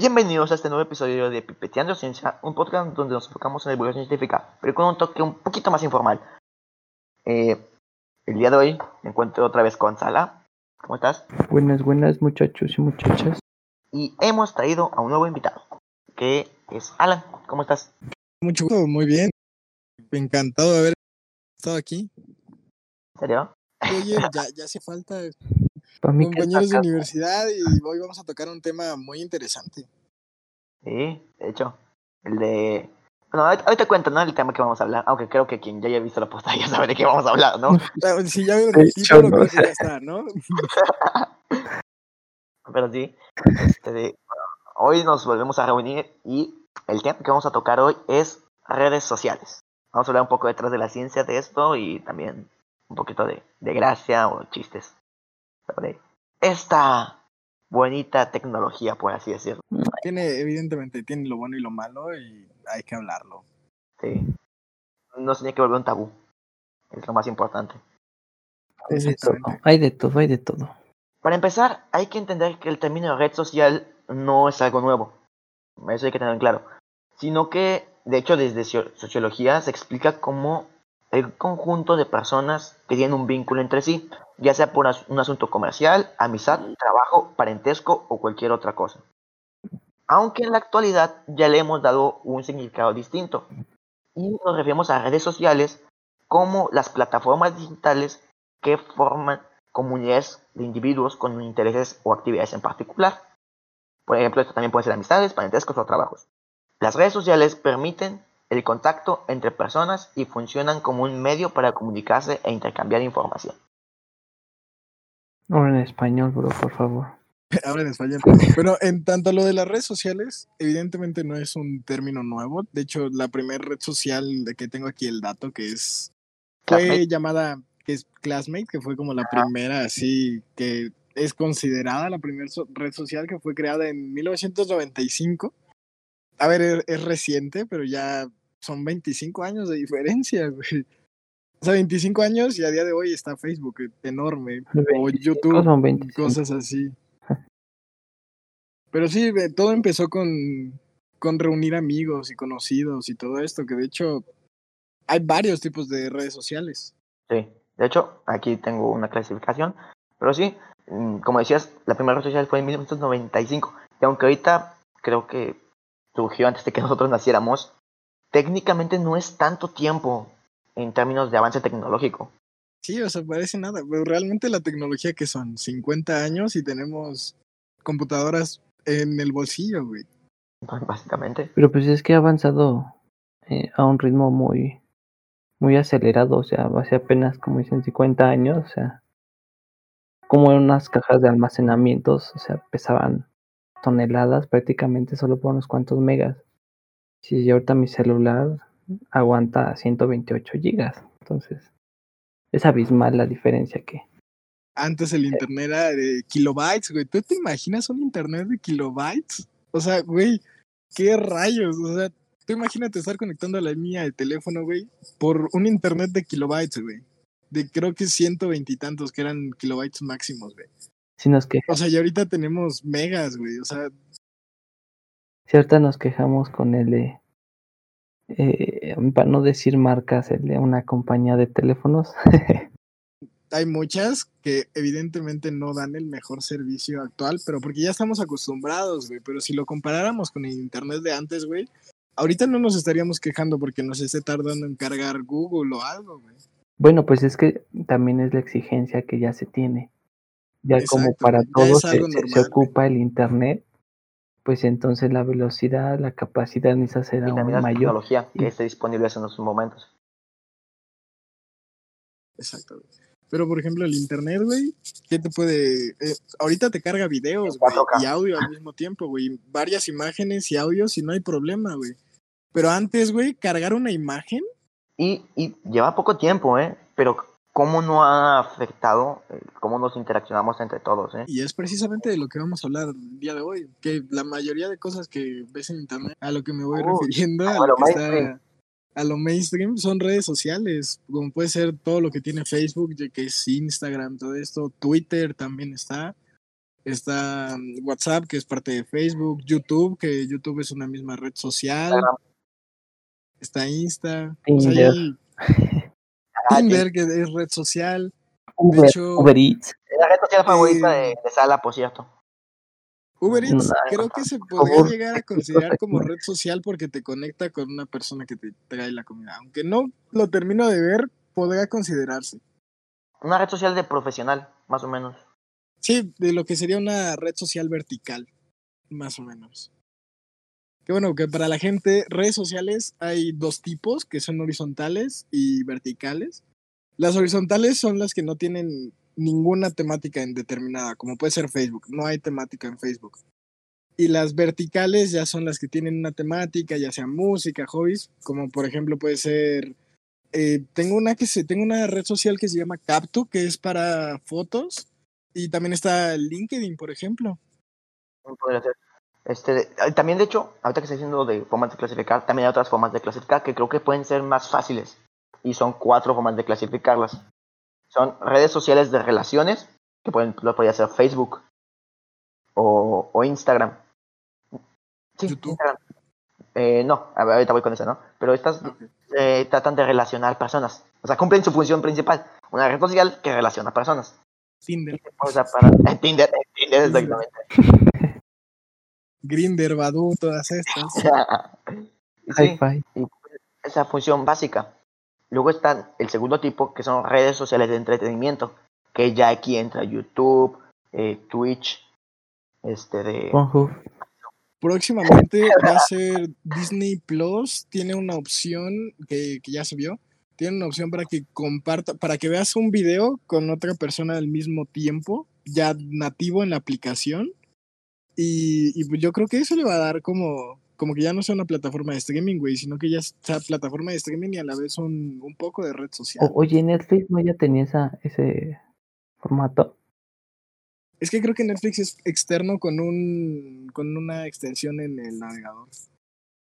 Bienvenidos a este nuevo episodio de Pipeteando Ciencia, un podcast donde nos enfocamos en la divulgación científica, pero con un toque un poquito más informal. Eh, el día de hoy me encuentro otra vez con Sala. ¿Cómo estás? Buenas, buenas muchachos y muchachas. Y hemos traído a un nuevo invitado, que es Alan. ¿Cómo estás? Mucho gusto, muy bien. Encantado de haber estado aquí. ¿En serio? Oye, ya, ya hace falta compañeros de universidad y hoy vamos a tocar un tema muy interesante. Sí, de hecho. El de... Bueno, ahorita, ahorita cuento, ¿no? El tema que vamos a hablar, aunque creo que quien ya haya visto la posta ya sabe de qué vamos a hablar, ¿no? Ah, Si ya vieron el hecho, título, no, creo que ya está, ¿no? Pero sí, este, de- hoy nos volvemos a reunir y el tema que vamos a tocar hoy es redes sociales. Vamos a hablar un poco detrás de la ciencia de esto y también un poquito de, de gracia o chistes sobre esta bonita tecnología, por así decirlo. Tiene, evidentemente, tiene lo bueno y lo malo y hay que hablarlo. Sí. No se tiene que volver un tabú. Es lo más importante. Hay de todo, hay de todo, hay de todo. Para empezar, hay que entender que el término red social no es algo nuevo. Eso hay que tenerlo en claro. Sino que, de hecho, desde socio- sociología se explica como el conjunto de personas que tienen un vínculo entre sí, ya sea por un asunto comercial, amistad, trabajo, parentesco o cualquier otra cosa. Aunque en la actualidad ya le hemos dado un significado distinto. Y nos referimos a redes sociales como las plataformas digitales que forman comunidades de individuos con intereses o actividades en particular. Por ejemplo, esto también puede ser amistades, parentescos o trabajos. Las redes sociales permiten el contacto entre personas y funcionan como un medio para comunicarse e intercambiar información. Ahora en español, bro, por favor. Ahora en español. Pero en tanto lo de las redes sociales, evidentemente no es un término nuevo. De hecho, la primera red social de que tengo aquí el dato, que es fue Classmate. llamada que es Classmate, que fue como la primera así que es considerada la primera so- red social que fue creada en 1995. A ver, es, es reciente, pero ya son 25 años de diferencia, güey. O sea, 25 años y a día de hoy está Facebook, eh, enorme. O 25 YouTube, son 25. cosas así. Pero sí, ve, todo empezó con, con reunir amigos y conocidos y todo esto, que de hecho hay varios tipos de redes sociales. Sí, de hecho, aquí tengo una clasificación, pero sí, mm, como decías, la primera red social fue en 1995, y aunque ahorita creo que surgió antes de que nosotros naciéramos, técnicamente no es tanto tiempo en términos de avance tecnológico. Sí, o sea, parece nada, pero realmente la tecnología que son 50 años y tenemos computadoras en el bolsillo, güey. Básicamente. Pero pues es que ha avanzado eh, a un ritmo muy, muy acelerado. O sea, hace apenas, como dicen, 50 años. O sea, como en unas cajas de almacenamientos, o sea, pesaban toneladas prácticamente solo por unos cuantos megas. Si yo ahorita mi celular aguanta 128 gigas. Entonces, es abismal la diferencia que, Antes el internet era de kilobytes, güey. ¿Tú te imaginas un internet de kilobytes? O sea, güey, qué rayos. O sea, tú imagínate estar conectando a la línea de teléfono, güey, por un internet de kilobytes, güey. De creo que ciento veintitantos que eran kilobytes máximos, güey. si nos quejamos. O sea, y ahorita tenemos megas, güey. O sea, Ahorita nos quejamos con el de, eh, para no decir marcas, el de una compañía de teléfonos. hay muchas que evidentemente no dan el mejor servicio actual, pero porque ya estamos acostumbrados, güey. Pero si lo comparáramos con el internet de antes, güey, ahorita no nos estaríamos quejando porque nos esté tardando en cargar Google o algo, güey. bueno, pues es que también es la exigencia que ya se tiene. Ya como para güey, ya todo es se, güey. ocupa el internet, pues entonces la velocidad, la capacidad necesita ser Y aún también mayor. tecnología que Y- esté disponible en esos momentos. Exacto. Pero por ejemplo, el internet, güey, ¿qué te puede. eh, ahorita te carga videos, güey, 4K. y audio al mismo tiempo, güey. Varias imágenes y audios y no hay problema, güey. Pero antes, güey, cargar una imagen Y, y lleva poco tiempo, ¿eh? Pero cómo no ha afectado eh, cómo nos interaccionamos entre todos, ¿eh? Y es precisamente de lo que vamos a hablar el día de hoy, que la mayoría de cosas que ves en internet, a lo que me voy Uh, refiriendo, a a lo, que está a lo mainstream, son redes sociales, como puede ser todo lo que tiene Facebook, ya que es Instagram, todo esto, Twitter también está, Está mm, WhatsApp, que es parte de Facebook, YouTube, que YouTube es una misma red social. Instagram. Está Insta. o sea, Tinder. que es red social. Uber, hecho- Uber Eats. Es la red social favorita Eh, de, de Sala, por cierto. Uber Eats No, creo que se podría favor. llegar a considerar como red social porque te conecta con una persona que te trae la comida. Aunque no lo termino de ver, podría considerarse. Una red social de profesional, más o menos. Sí, de lo que sería una red social vertical, más o menos. Bueno, que para la gente, redes sociales hay dos tipos, que son horizontales y verticales. Las horizontales son las que no tienen ninguna temática indeterminada, como puede ser Facebook, no hay temática en Facebook. Y las verticales ya son las que tienen una temática, ya sea música, hobbies, como por ejemplo puede ser eh, tengo una que se, tengo una red social que se llama Captu, que es para fotos, y también está LinkedIn, por ejemplo. Ser. Este, eh, también, de hecho, ahorita que estoy diciendo de formas de clasificar, también hay otras formas de clasificar que creo que pueden ser más fáciles. Y son cuatro formas de clasificarlas. Son redes sociales de relaciones, que pueden, lo podría ser Facebook o, o Instagram. Sí, YouTube. Instagram. Eh, no, a ver, ahorita voy con eso, ¿no? Pero estas eh, tratan de relacionar personas. O sea, cumplen su función principal. Una red social que relaciona personas. Tinder, O sea, para Tinder exactamente. Grinder, Badoo, todas estas. Sí, Hi-Fi. esa función básica. Luego está el segundo tipo, que son redes sociales de entretenimiento, que ya aquí entra YouTube, eh, Twitch, este de... Pornhub. Próximamente va a ser Disney Plus, tiene una opción que, que ya se vio. Tiene una opción para que comparta, para que veas un video con otra persona al mismo tiempo, ya nativo en la aplicación. Y, y pues yo creo que eso le va a dar como, como que ya no sea una plataforma de streaming, güey, sino que ya sea plataforma de streaming y a la vez un, un poco de red social. O- oye, Netflix no ya tenía esa, ese formato. Es que creo que Netflix es externo con un con una extensión en el navegador.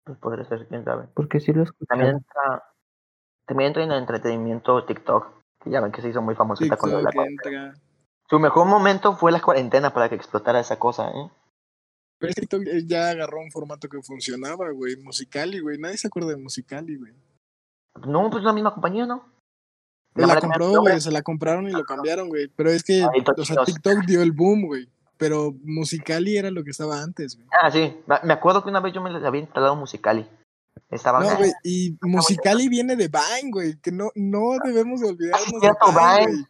Pues podría ser, quién sabe. Porque sí lo También entra, también entra en el entretenimiento TikTok, que ya ven que se hizo muy famosita con lo de la. Su mejor momento fue la cuarentena para que explotara esa cosa, ¿eh? Pero es TikTok eh, ya agarró un formato que funcionaba, güey. Musicali, güey. Nadie se acuerda de Musicali, güey. No, pues la misma compañía, ¿no? La, le compró, güey. Se la compraron y lo cambiaron, güey. Pero es que, o sea. TikTok dio el boom, güey. Pero Musicali era lo que estaba antes, güey. Ah, sí. Me- acuerdo que una vez yo me había instalado Musicali. Estaba... No, güey. Y Musicali viene de Vine, güey. Que no, no debemos de olvidarnos de cierto, Vine, Vine, es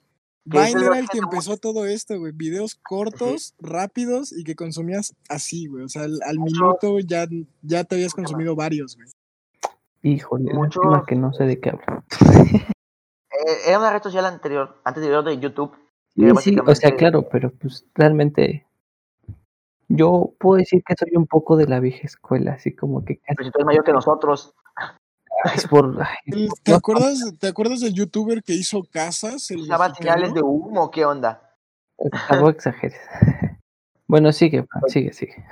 Vine era el que empezó todo esto, güey. Videos cortos, rápidos y que consumías así, güey. O sea, al, al minuto ya, ya te habías consumido varios, güey. Híjole, lástima que no sé de qué hablo. Eh, era una red social anterior, anterior de YouTube. Sí, sí, o sea, claro, pero pues realmente yo puedo decir que soy un poco de la vieja escuela, así como que casi Pero si tú eres mayor que nosotros. Es por... ¿Te acuerdas, ¿Te acuerdas del youtuber que hizo casas? El Usaba mexicano? señales de humo, ¿qué onda? Tampoco exageres. Bueno, sigue, sigue, sigue.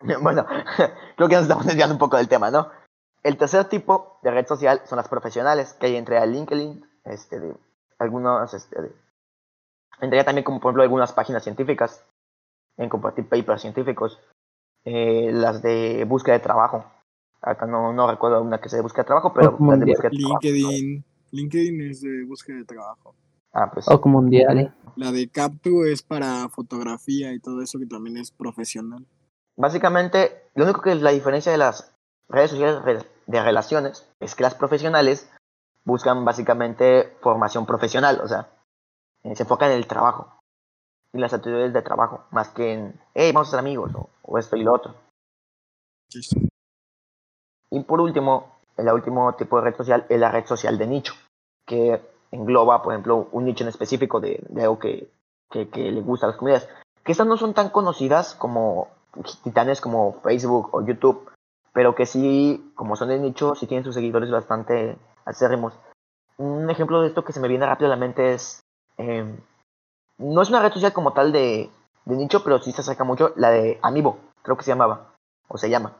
Bueno, creo que nos estamos desviando un poco del tema, ¿no? El tercer tipo de red social son las profesionales, que hay entre el LinkedIn, este, de algunos, este, de, entraría también como por ejemplo algunas páginas científicas, en compartir papers científicos, eh, las de búsqueda de trabajo. Acá no, no recuerdo una que sea de búsqueda de trabajo, pero Como las de un búsqueda de trabajo. LinkedIn. LinkedIn es de búsqueda de trabajo. Ah, pues. O como mundial. La de Captu es para fotografía y todo eso que también es profesional. Básicamente, lo único que es la diferencia de las redes sociales de relaciones es que las profesionales buscan básicamente formación profesional, o sea, eh, se enfocan en el trabajo y las actividades de trabajo, más que en, hey, vamos a ser amigos, o, o esto y lo otro. Y por último, el último tipo de red social es la red social de nicho, que engloba, por ejemplo, un nicho en específico de, de algo que, que, le gusta a las comunidades. Que estas no son tan conocidas como titanes como Facebook o YouTube, pero que sí, como son de nicho, sí tienen sus seguidores bastante acérrimos. Un ejemplo de esto que se me viene rápido a la mente es, eh, no es una red social como tal de, de nicho, pero sí se acerca mucho, la de Amiibo, creo que se llamaba, o se llama.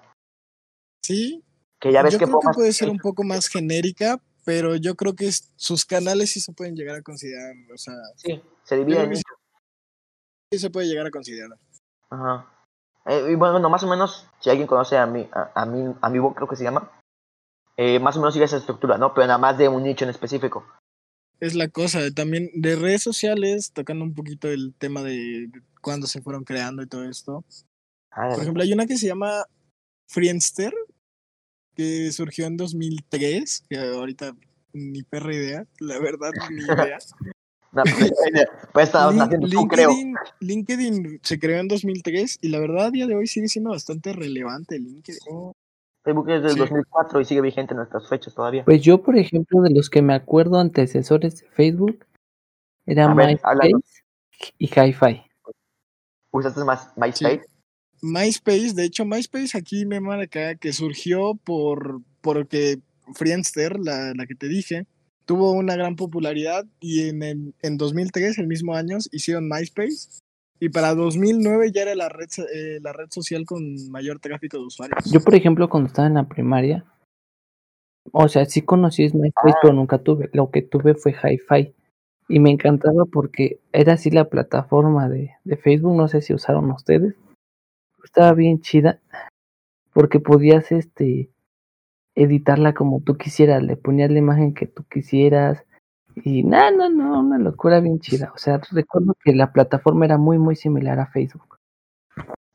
Sí, Que ya ves yo que creo que puede ser un poco más genérica, pero yo creo que sus canales sí se pueden llegar a considerar, o sea, Sí, se yo divide creo en que sí. se puede llegar a considerar. Ajá. Eh, y bueno, no, más o menos, si alguien conoce a mi, a, a mi, a mi creo que se llama, eh, más o menos sigue esa estructura, ¿no? Pero nada más de un nicho en específico. Es la cosa, también de redes sociales, tocando un poquito el tema de, de cuándo se fueron creando y todo esto. Ah, Por ejemplo, hay una que se llama Friendster, que surgió en 2003, que ahorita ni perra idea, la verdad, ni idea. no, pues, estabas Lin- naciendo tú, creo. LinkedIn, LinkedIn se creó en 2003 y la verdad a día de hoy sigue siendo bastante relevante LinkedIn. Facebook es del Sí. 2004 y sigue vigente en nuestras fechas todavía. Pues yo, por ejemplo, de los que me acuerdo antecesores de Facebook, era MySpace háblanos. y Hi-Fi. ¿Usaste más MySpace? MySpace, de hecho, MySpace aquí me marca que surgió por porque Friendster, la, la que te dije, tuvo una gran popularidad y en, el, en 2003, el mismo año, hicieron MySpace y para 2009 ya era la red, eh, la red social con mayor tráfico de usuarios. Yo, por ejemplo, cuando estaba en la primaria, o sea, sí conocí MySpace, pero nunca tuve. Lo que tuve fue Hi-Fi. Y me encantaba porque era así la plataforma de, de Facebook, no sé si usaron ustedes. Estaba bien chida porque podías este editarla como tú quisieras, le ponías la imagen que tú quisieras y no, no, no, una locura bien chida. O sea, recuerdo que la plataforma era muy, muy similar a Facebook.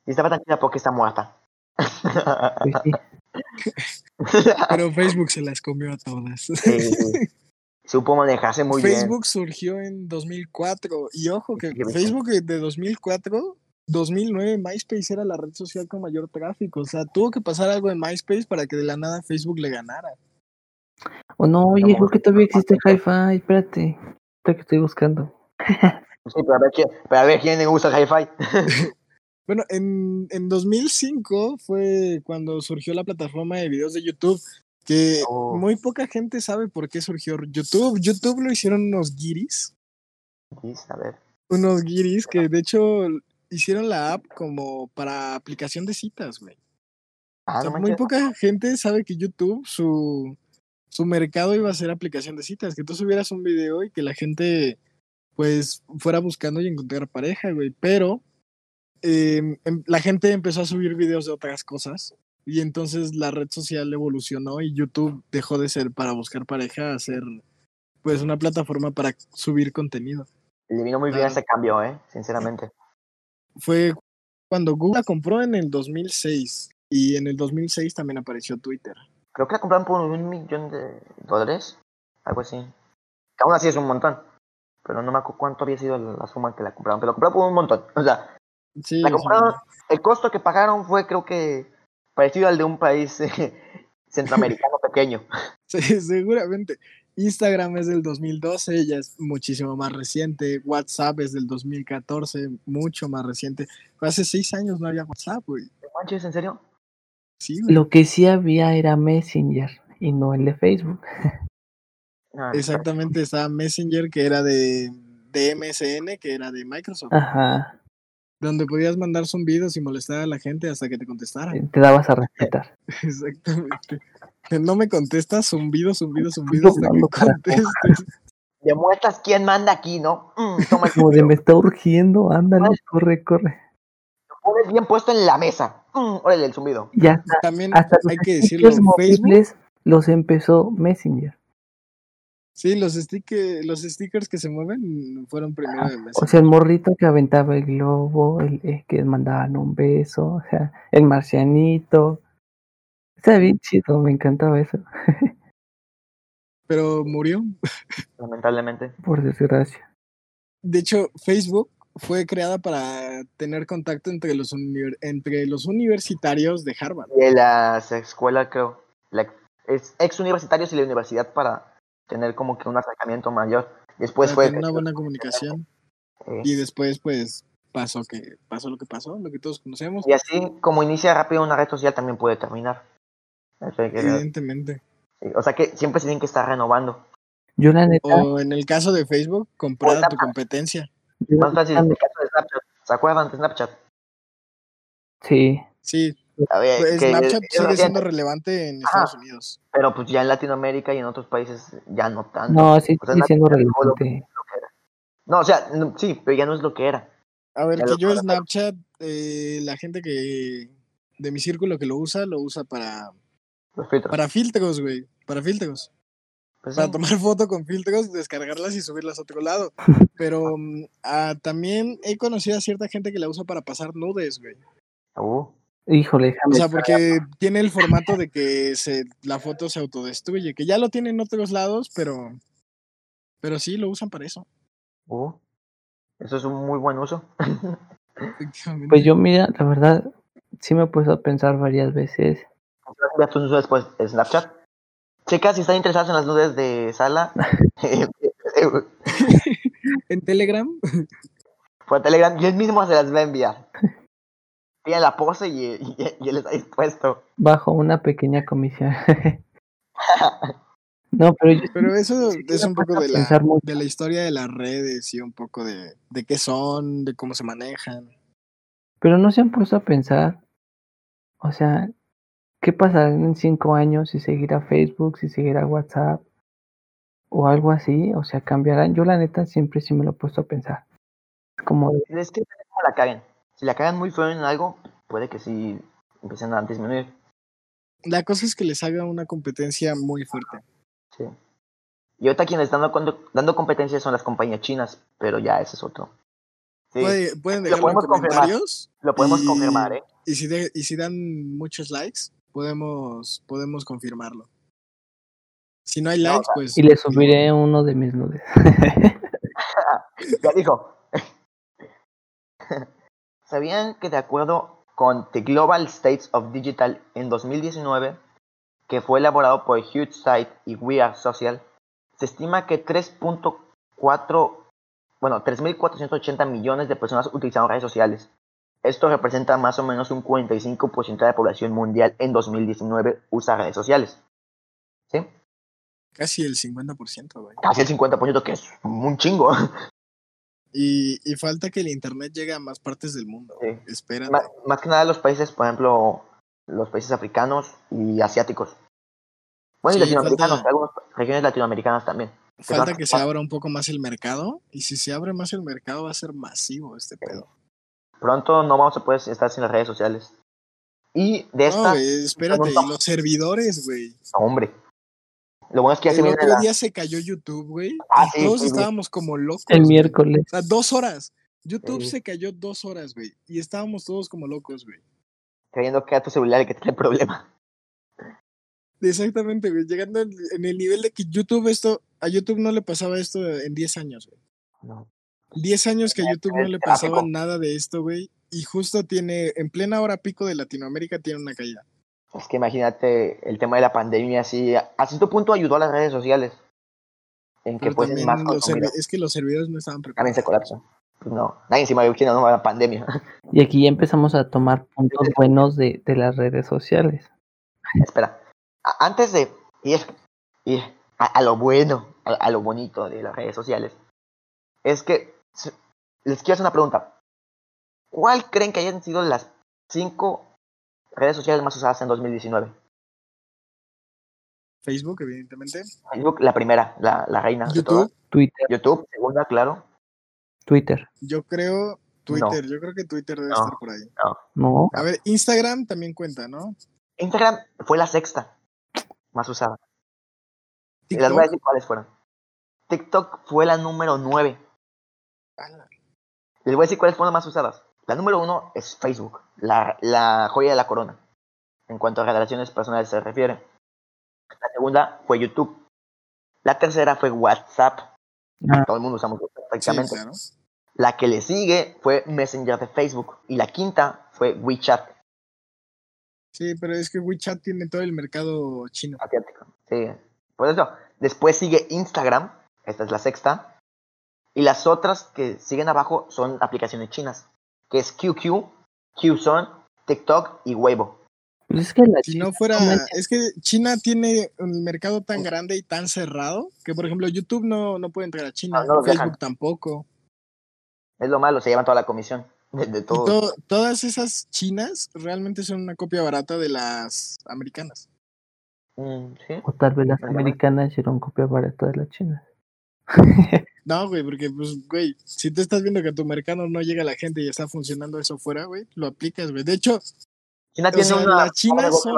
Y estaba tranquila porque está muerta. Pues sí. Pero Facebook se las comió a todas. Sí, Supo manejarse muy bien. Facebook surgió en 2004 y ojo que Facebook de 2004, 2009 MySpace era la red social con mayor tráfico, o sea, tuvo que pasar algo en MySpace para que de la nada Facebook le ganara. O no, oye, creo que todavía existe Hi-Fi, espérate. Que estoy buscando. Sí, pero a ver quién, pero a ver quién le gusta el hi-fi. Bueno, en, en 2005 fue cuando surgió la plataforma de videos de YouTube, que Oh. muy poca gente sabe por qué surgió YouTube. YouTube lo hicieron unos guiris, Sí, a ver. unos guiris que de hecho hicieron la app como para aplicación de citas, güey. Ah, O sea, no muy poca gente sabe que YouTube, su, su mercado iba a ser aplicación de citas, que tú subieras un video y que la gente pues fuera buscando y encontrar pareja, güey. Pero em, em, la gente empezó a subir videos de otras cosas y entonces la red social evolucionó y YouTube dejó de ser para buscar pareja a ser pues una plataforma para subir contenido. Le vino muy bien ese cambio, eh, sinceramente. Fue cuando Google la compró en el 2006 y en el 2006 también apareció Twitter. Creo que la compraron por un millón de dólares. Algo así. Que Aún así es un montón. Pero no me acuerdo cuánto había sido la suma que la compraron. Pero la compraron por un montón. O sea, Sí, la o sea, compraron. El costo que pagaron fue, creo que, parecido al de un país eh, centroamericano pequeño. Sí, seguramente. Instagram es del 2012, ya es muchísimo más reciente. WhatsApp es del 2014, mucho más reciente. Hace seis años no había WhatsApp, güey. ¿No manches, en serio? Sí, güey. Lo que sí había era Messenger y no el de Facebook. No, Exactamente, estaba Messenger, que era de, de MSN, que era de Microsoft, Ajá, donde podías mandar zumbidos y molestar a la gente hasta que te contestaran. te dabas a respetar. Exactamente. No me contestas, zumbido, zumbido, zumbido, hasta contestes. Demuestras quién manda aquí, ¿no? Mm, toma el Como de me está urgiendo, ándale, corre, corre. pones bien puesto en la mesa. Mm, órale, el zumbido. Y hasta, También hasta los hay que decirlo, stickers Facebook móviles los empezó Messenger. Sí, los, stick- los stickers que se mueven fueron primero de O Messenger. sea, el morrito que aventaba el globo, el, el que mandaban un beso, o sea, el marcianito. Está bien chido, me encantaba eso, Pero murió. Lamentablemente. por desgracia. De hecho, Facebook fue creada para tener contacto entre los, univer- entre los universitarios de Harvard. De las escuelas, creo. La, es ex universitarios y la universidad para tener como que un acercamiento mayor. Después para fue. tener una buena comunicación. eh, Y después, pues, pasó que pasó lo que pasó, lo que todos conocemos. y así, como inicia rápido una red social, también puede terminar. Evidentemente. O sea que siempre se tienen que estar renovando. Yo la neta, O en el caso de Facebook, comprar a tu Snapchat. competencia. Más fácil, en el caso de Snapchat. ¿Se acuerdan de Snapchat? sí, Sí, A ver, pues, que Snapchat sigue siendo relevante en Ajá. Estados Unidos. Pero pues ya en Latinoamérica y en otros países ya no tanto. no, sí O sea, sigue siendo relevante. No, o sea, no, sí, pero ya no es lo que era. A ver, Ya que yo. Snapchat, eh, la gente que de mi círculo que lo usa, lo usa para, Los filtros. para filtros, güey. Para filtros. Pues Para sí. tomar foto con filtros, descargarlas y subirlas a otro lado. Pero mm, ah, también he conocido a cierta gente que la usa para pasar nudes, güey. Uh, Híjole, O sea, porque tiene el formato de que se, la foto se autodestruye, que ya lo tienen en otros lados, pero, pero sí lo usan para eso. uh. Eso es un muy buen uso. efectivamente. Pues yo, mira, la verdad, sí me he puesto a pensar varias veces. Enviar tus de Snapchat. Chicas, si están interesadas en las nudes de Sala, En Telegram, por Telegram, y él mismo se las va a enviar. Tiene la pose y, y- y él está dispuesto. Bajo una pequeña comisión. no, pero yo pero eso sí es un poco de la, de la historia de las redes y un poco de, de qué son, de cómo se manejan. Pero no se han puesto a pensar, o sea, ¿qué pasará en cinco años si seguirá Facebook, si seguirá WhatsApp o algo así? O sea, cambiarán. Yo la neta siempre sí me lo he puesto a pensar. Como de, Es que cómo la caguen. Si la cagan muy feo en algo, puede que sí empiecen a disminuir. La cosa es que les haga una competencia muy fuerte. Sí. Y ahorita quienes están dando, dando competencias son las compañías chinas, pero ya ese es otro. Sí, Puede- pueden Lo en podemos confirmar. lo podemos y- confirmar, ¿eh? Y si, de- y si dan muchos likes, podemos, podemos confirmarlo. Si no hay No, o likes, sea, pues. y le subiré uno de mis nudes. Ya dijo. ¿Sabían que de acuerdo con The Global States of Digital en 2019, que fue elaborado por Huge Site y We Are Social, se estima que 3.4, bueno, 3.480 millones de personas utilizaron redes sociales. Esto representa más o menos un 45% de la población mundial en 2019 usa redes sociales. ¿Sí? Casi el 50%, güey. Casi el 50%, que es un chingo. Y, y falta que el internet llegue a más partes del mundo. Sí. Espérate. Más, más que nada los países, por ejemplo, los países africanos y asiáticos. Bueno, y latinoamericanos, falta- algunas regiones latinoamericanas también. Falta que se abra un poco más el mercado. Y si se abre más el mercado, va a ser masivo este pedo. Pronto no vamos a poder estar sin las redes sociales. Y de No, esta, güey, espérate. Y los servidores, güey. hombre. Lo bueno es que ya se El viene otro la- día se cayó YouTube, güey. Ah, sí, todos sí, estábamos como locos. El güey. miércoles. O sea, dos horas. YouTube Sí. se cayó dos horas, güey. Y estábamos todos como locos, güey. creyendo que era tu celular el que tiene el problema. Exactamente, güey. Llegando en, en el nivel de que YouTube esto, a YouTube no le pasaba esto en 10 años, güey. No. 10 años que a YouTube no le pasaba tráfico. nada de esto, güey. Y justo tiene, en plena hora pico de Latinoamérica, tiene una caída. Es que imagínate el tema de la pandemia, así, a cierto punto ayudó a las redes sociales. En que Pero pues también más es que los servidores no estaban También preparados. se colapsó. Pues no, nadie se imagina no, la pandemia. Y aquí ya empezamos a tomar puntos buenos de, de las redes sociales. Espera, a- antes de ir, ir a, a lo bueno, a, a lo bonito de las redes sociales, es que les quiero hacer una pregunta. ¿Cuál creen que hayan sido las cinco redes sociales más usadas en 2019? Facebook, evidentemente. Facebook, la primera, la, la reina de todas. YouTube, Twitter, YouTube, segunda, claro. Twitter. yo creo. Twitter, yo creo que Twitter debe No. estar por ahí. No, A ver, Instagram también cuenta, ¿no? Instagram fue la sexta más usada. Y les voy a TikTok. decir cuáles fueron. TikTok fue la número 9. Ala, Les voy a decir cuáles fueron las más usadas. La número uno es Facebook, la, la joya de la corona, en cuanto a relaciones personales se refiere. La segunda fue YouTube. La tercera fue WhatsApp. Ah. Todo el mundo usamos WhatsApp Sí, prácticamente. claro. La que le sigue fue Messenger de Facebook. Y la quinta fue WeChat, Sí, pero es que WeChat tiene todo el mercado chino. asiático. Sí. Por eso. Después sigue Instagram. Esta es la sexta. Y las otras que siguen abajo son aplicaciones chinas. Que es QQ, QZone, TikTok y Weibo. pues es que la Si no fuera, es que China tiene un mercado tan grande y tan cerrado que, por ejemplo, YouTube no, no puede entrar a China, Ah, no Facebook dejan. tampoco. Es lo malo, se llevan toda la comisión de, todo. to- todas esas chinas realmente son una copia barata de las americanas. Mm, sí. O tal vez las americanas hicieron copia barata de las chinas. No, güey, porque, pues, güey, si tú estás viendo que a tu mercado no llega la gente y está funcionando eso fuera, güey, lo aplicas, güey. De hecho, China tiene sea, una las chinas son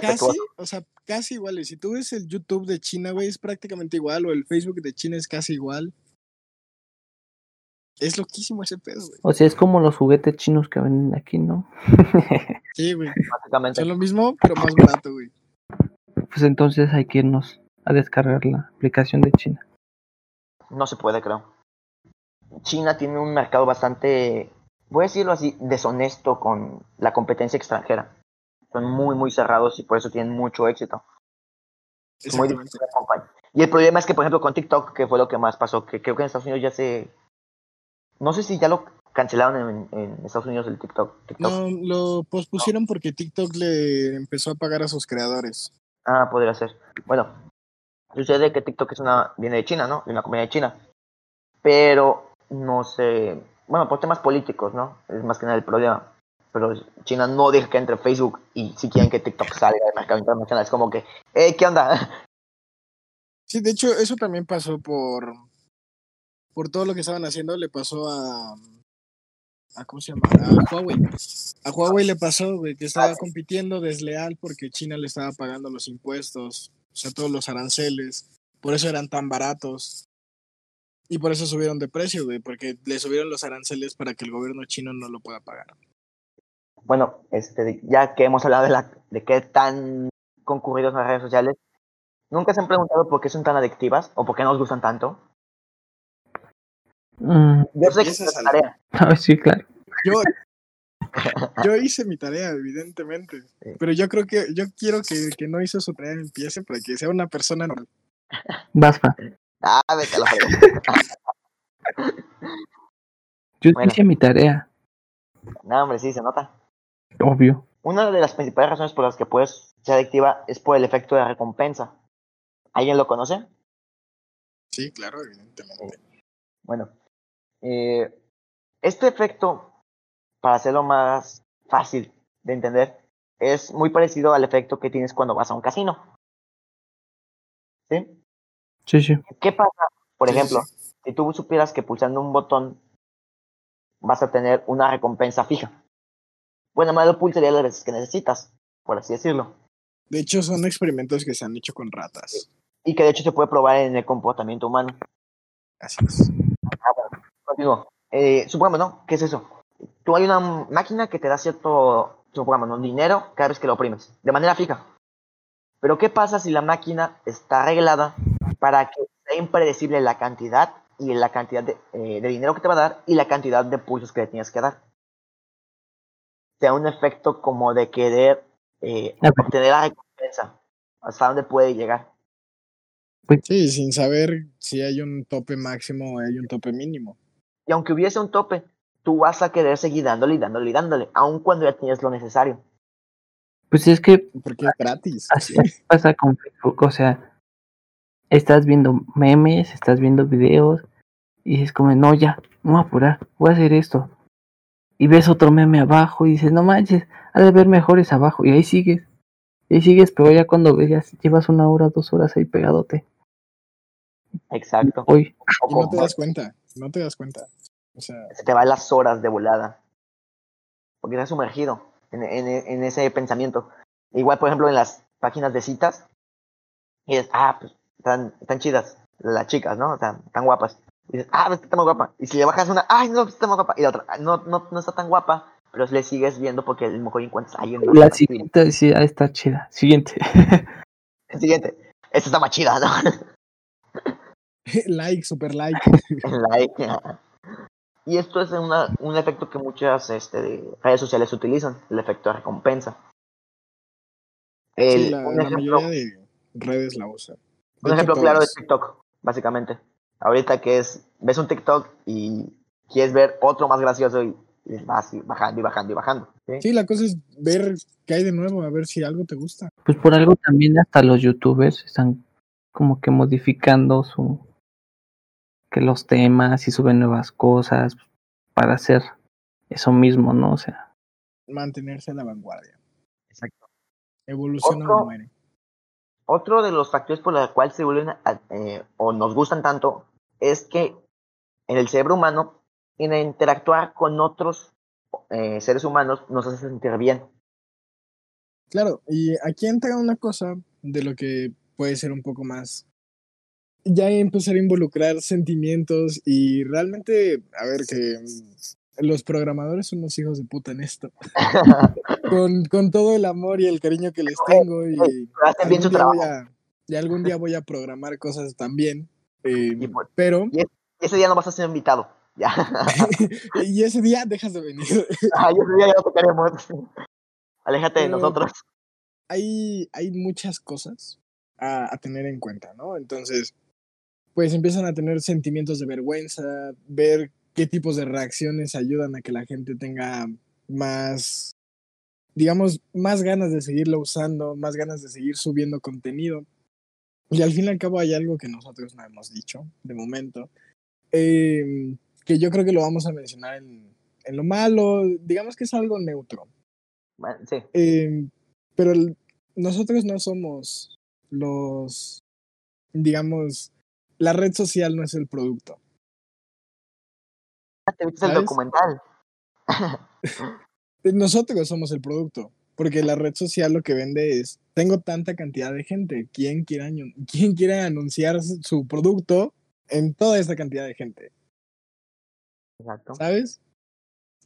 casi, o sea, casi iguales. Si tú ves el YouTube de China, güey, es prácticamente igual, o el Facebook de China es casi igual. Es loquísimo ese pedo, güey. O sea, es como los juguetes chinos que venden aquí, ¿no? Sí, güey. básicamente. Son lo mismo, pero más barato, güey. Pues entonces hay que irnos a descargar la aplicación de China. No se puede, creo. China tiene un mercado bastante, voy a decirlo así, deshonesto con la competencia extranjera. Son muy, muy cerrados y por eso tienen mucho éxito. Es muy difícil. Y el problema es que, por ejemplo, con TikTok, que fue lo que más pasó, que creo que en Estados Unidos ya se... No sé si ya lo cancelaron en, en Estados Unidos el TikTok. TikTok. No, lo pospusieron porque TikTok le empezó a pagar a sus creadores. Ah, podría ser. Bueno, sucede que TikTok es una viene de China, ¿no? De una compañía de China. Pero no sé, bueno, por temas políticos, ¿no? Es más que nada el problema. Pero China no deja que entre Facebook y si quieren que TikTok salga del mercado internacional, es como que, hey, ¿qué onda? Sí, de hecho, eso también pasó por. Por todo lo que estaban haciendo, le pasó a. a ¿Cómo se llama? A Huawei. A Huawei le pasó, güey, que estaba compitiendo desleal porque China le estaba pagando los impuestos, o sea, todos los aranceles. Por eso eran tan baratos. Y por eso subieron de precio, güey, porque le subieron los aranceles para que el gobierno chino no lo pueda pagar. Bueno, este, ya que hemos hablado de, la, de qué tan concurridos son las redes sociales, ¿nunca se han preguntado por qué son tan adictivas o por qué nos gustan tanto? Mm, Yo sé que es tarea. ah, sí, claro. Yo, yo hice mi tarea, evidentemente. Sí. Pero yo creo que, yo quiero que el que no hizo su tarea empiece para que sea una persona normal. Fran. Ah, vete a la. Yo Bueno. hice mi tarea, No, hombre, sí, se nota. obvio. Una de las principales razones por las que puedes ser adictiva es por el efecto de recompensa. ¿Alguien lo conoce? Sí, claro, evidentemente. Bueno, eh, este efecto, para hacerlo más fácil de entender, es muy parecido al efecto que tienes cuando vas a un casino. ¿Sí? Sí, sí. ¿Qué pasa? Por Sí, sí, ejemplo, si tú supieras que pulsando un botón vas a tener una recompensa fija. Bueno, más lo pulsaría las veces que necesitas, por así decirlo. De hecho, son experimentos que se han hecho con ratas. Y que de hecho se puede probar en el comportamiento humano. Así es. Continúo. Eh, supongamos, ¿no? ¿Qué es eso? Tú hay una máquina que te da cierto, supongamos, ¿no? dinero cada vez que lo oprimes, de manera fija. Pero ¿qué pasa si la máquina está arreglada para que sea impredecible la cantidad y la cantidad de, eh, de dinero que te va a dar y la cantidad de pulsos que le tienes que dar? Sea un efecto como de querer eh, A ver. obtener la recompensa. Hasta dónde puede llegar. Sí, sin saber si hay un tope máximo o hay un tope mínimo. Y aunque hubiese un tope, tú vas a querer seguir dándole y dándole y dándole, aun cuando ya tienes lo necesario. Pues es que Porque es gratis. así pasa con Facebook, o sea, estás viendo memes, estás viendo videos y es como, no, ya, me voy a apurar, voy a hacer esto. Y ves otro meme abajo y dices, no manches, ha de ver mejores abajo y ahí sigues. Y ahí sigues, pero ya cuando ves, ya llevas una hora, dos horas ahí pegadote. Exacto. Hoy, Y no te das cuenta, no te das cuenta. O sea, se te van las horas de volada. Porque estás sumergido en, en- en ese pensamiento. Igual, por ejemplo, en las páginas de citas. Y dices, ah, pues están, están chidas las chicas, ¿no? Están, están guapas. Y dices, ah, pues, está muy guapa. Y si le bajas una, ay, no, está muy guapa. Y la otra, "Ah, no, no, no está tan guapa. Pero le sigues viendo porque a lo mejor encuentras a alguien más la siguiente sí, está chida. Siguiente. El siguiente. Esta está más chida, ¿no? like, super like. like. Y esto es una- un efecto que muchas este, redes sociales utilizan, el efecto de recompensa. El- Sí, la, un la ejemplo, mayoría de redes la usan. Un ejemplo claro de todas. TikTok, básicamente. Ahorita que es, ves un TikTok y quieres ver otro más gracioso y, y vas y bajando y bajando y bajando. ¿sí? Sí, la cosa es ver qué hay de nuevo, a ver si algo te gusta. Pues por algo también hasta los youtubers están como que modificando su que los temas y suben nuevas cosas para hacer eso mismo, ¿no? O sea, Mantenerse a la vanguardia. Exacto. Evoluciona Otro- o muere. Otro de los factores por los cuales se vuelven a- eh, o nos gustan tanto es que en el cerebro humano, en interactuar con otros eh, seres humanos, nos hace sentir bien. Claro, y aquí entra una cosa de lo que puede ser un poco más. Ya empezar a involucrar sentimientos y realmente, a ver, que los programadores son los hijos de puta en esto. con, con, todo el amor y el cariño que les tengo y voy a, y algún día voy a programar cosas también. Eh, pues, pero... Y ese día no vas a ser invitado. Ya. y ese día dejas de venir. ah, y ese día ya no te queremos. Aléjate de nosotros. Hay, hay muchas cosas a, a tener en cuenta, ¿no? Entonces, pues empiezan a tener sentimientos de vergüenza, ver qué tipos de reacciones ayudan a que la gente tenga más, digamos, más ganas de seguirlo usando, más ganas de seguir subiendo contenido. Y al fin y al cabo hay algo que nosotros no hemos dicho de momento, eh, que yo creo que lo vamos a mencionar en, en, lo malo, digamos que es algo neutro. Bueno, sí. Eh, pero el, nosotros no somos los, digamos, la red social no es el producto. ¿Te viste el documental? Nosotros somos el producto, porque la red social lo que vende es, tengo tanta cantidad de gente, ¿quién quiere, quién quiere anunciar su producto en toda esta cantidad de gente? Exacto. ¿Sabes?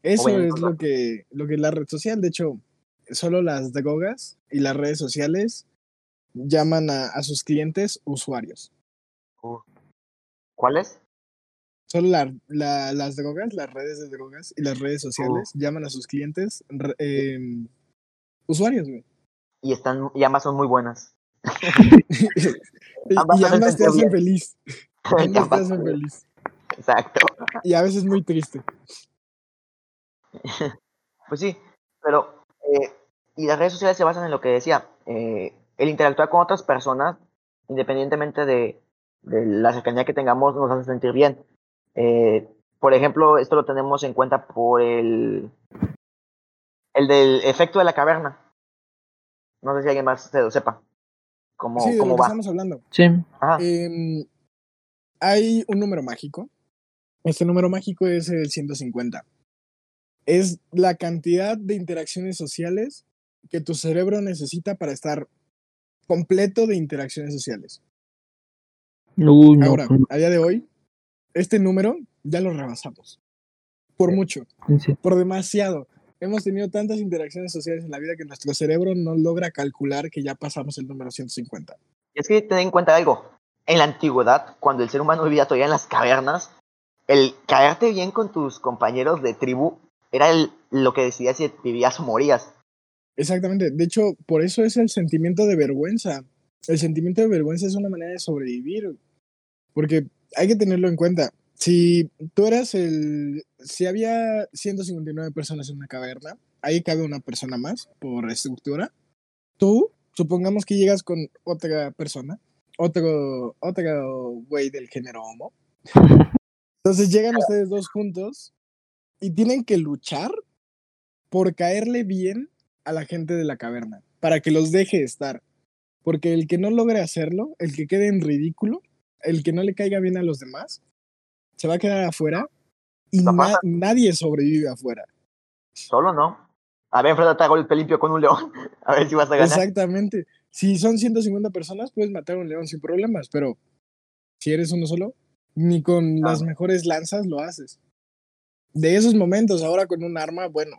Eso es lo que, lo que es la red social. De hecho, solo las drogas y las redes sociales llaman a, a sus clientes usuarios. Uh. ¿Cuáles? Solo la, la, las drogas, las redes de drogas y las redes sociales Uh. llaman a sus clientes eh, usuarios, güey. Y, están, y ambas son muy buenas. y, Ambas y hacen ambas te hacen bien. feliz. Ambas te hacen feliz. Exacto. Y a veces muy triste. Pues sí, pero eh, y las redes sociales se basan en lo que decía, eh, el interactuar con otras personas, independientemente de, de la cercanía que tengamos, nos hace sentir bien. Eh, por ejemplo, esto lo tenemos en cuenta por el, el del efecto de la caverna. No sé si alguien más se lo sepa. ¿Cómo, Sí, de lo que va? estamos hablando. Sí, Ajá. Em, hay un número mágico. Este número mágico es el 150. Es la cantidad de interacciones sociales que tu cerebro necesita para estar completo de interacciones sociales. Uy, no, Ahora, a día de hoy, este número ya lo rebasamos. Por mucho, por demasiado. Hemos tenido tantas interacciones sociales en la vida que nuestro cerebro no logra calcular que ya pasamos el número 150. Y es que ten en cuenta algo. En la antigüedad, cuando el ser humano vivía todavía en las cavernas, el caerte bien con tus compañeros de tribu era el- lo que decidía si vivías o morías. Exactamente. De hecho, por eso es el sentimiento de vergüenza. El sentimiento de vergüenza es una manera de sobrevivir. Porque hay que tenerlo en cuenta. Si tú eras el... Si había 159 personas en una caverna, ahí cabe una persona más por estructura. Tú, supongamos que llegas con otra persona, otro, otro güey del género homo. Entonces llegan ustedes dos juntos y tienen que luchar por caerle bien a la gente de la caverna, para que los deje estar. Porque el que no logre hacerlo, el que quede en ridículo, el que no le caiga bien a los demás, se va a quedar afuera y na- nadie sobrevive afuera. Solo no. A ver, enfréntate a golpe limpio con un león. A ver si vas a ganar. Exactamente. Si son 150 personas, puedes matar a un león sin problemas, pero si eres uno solo, ni con las mejores lanzas lo haces. De esos momentos, ahora con un arma, bueno,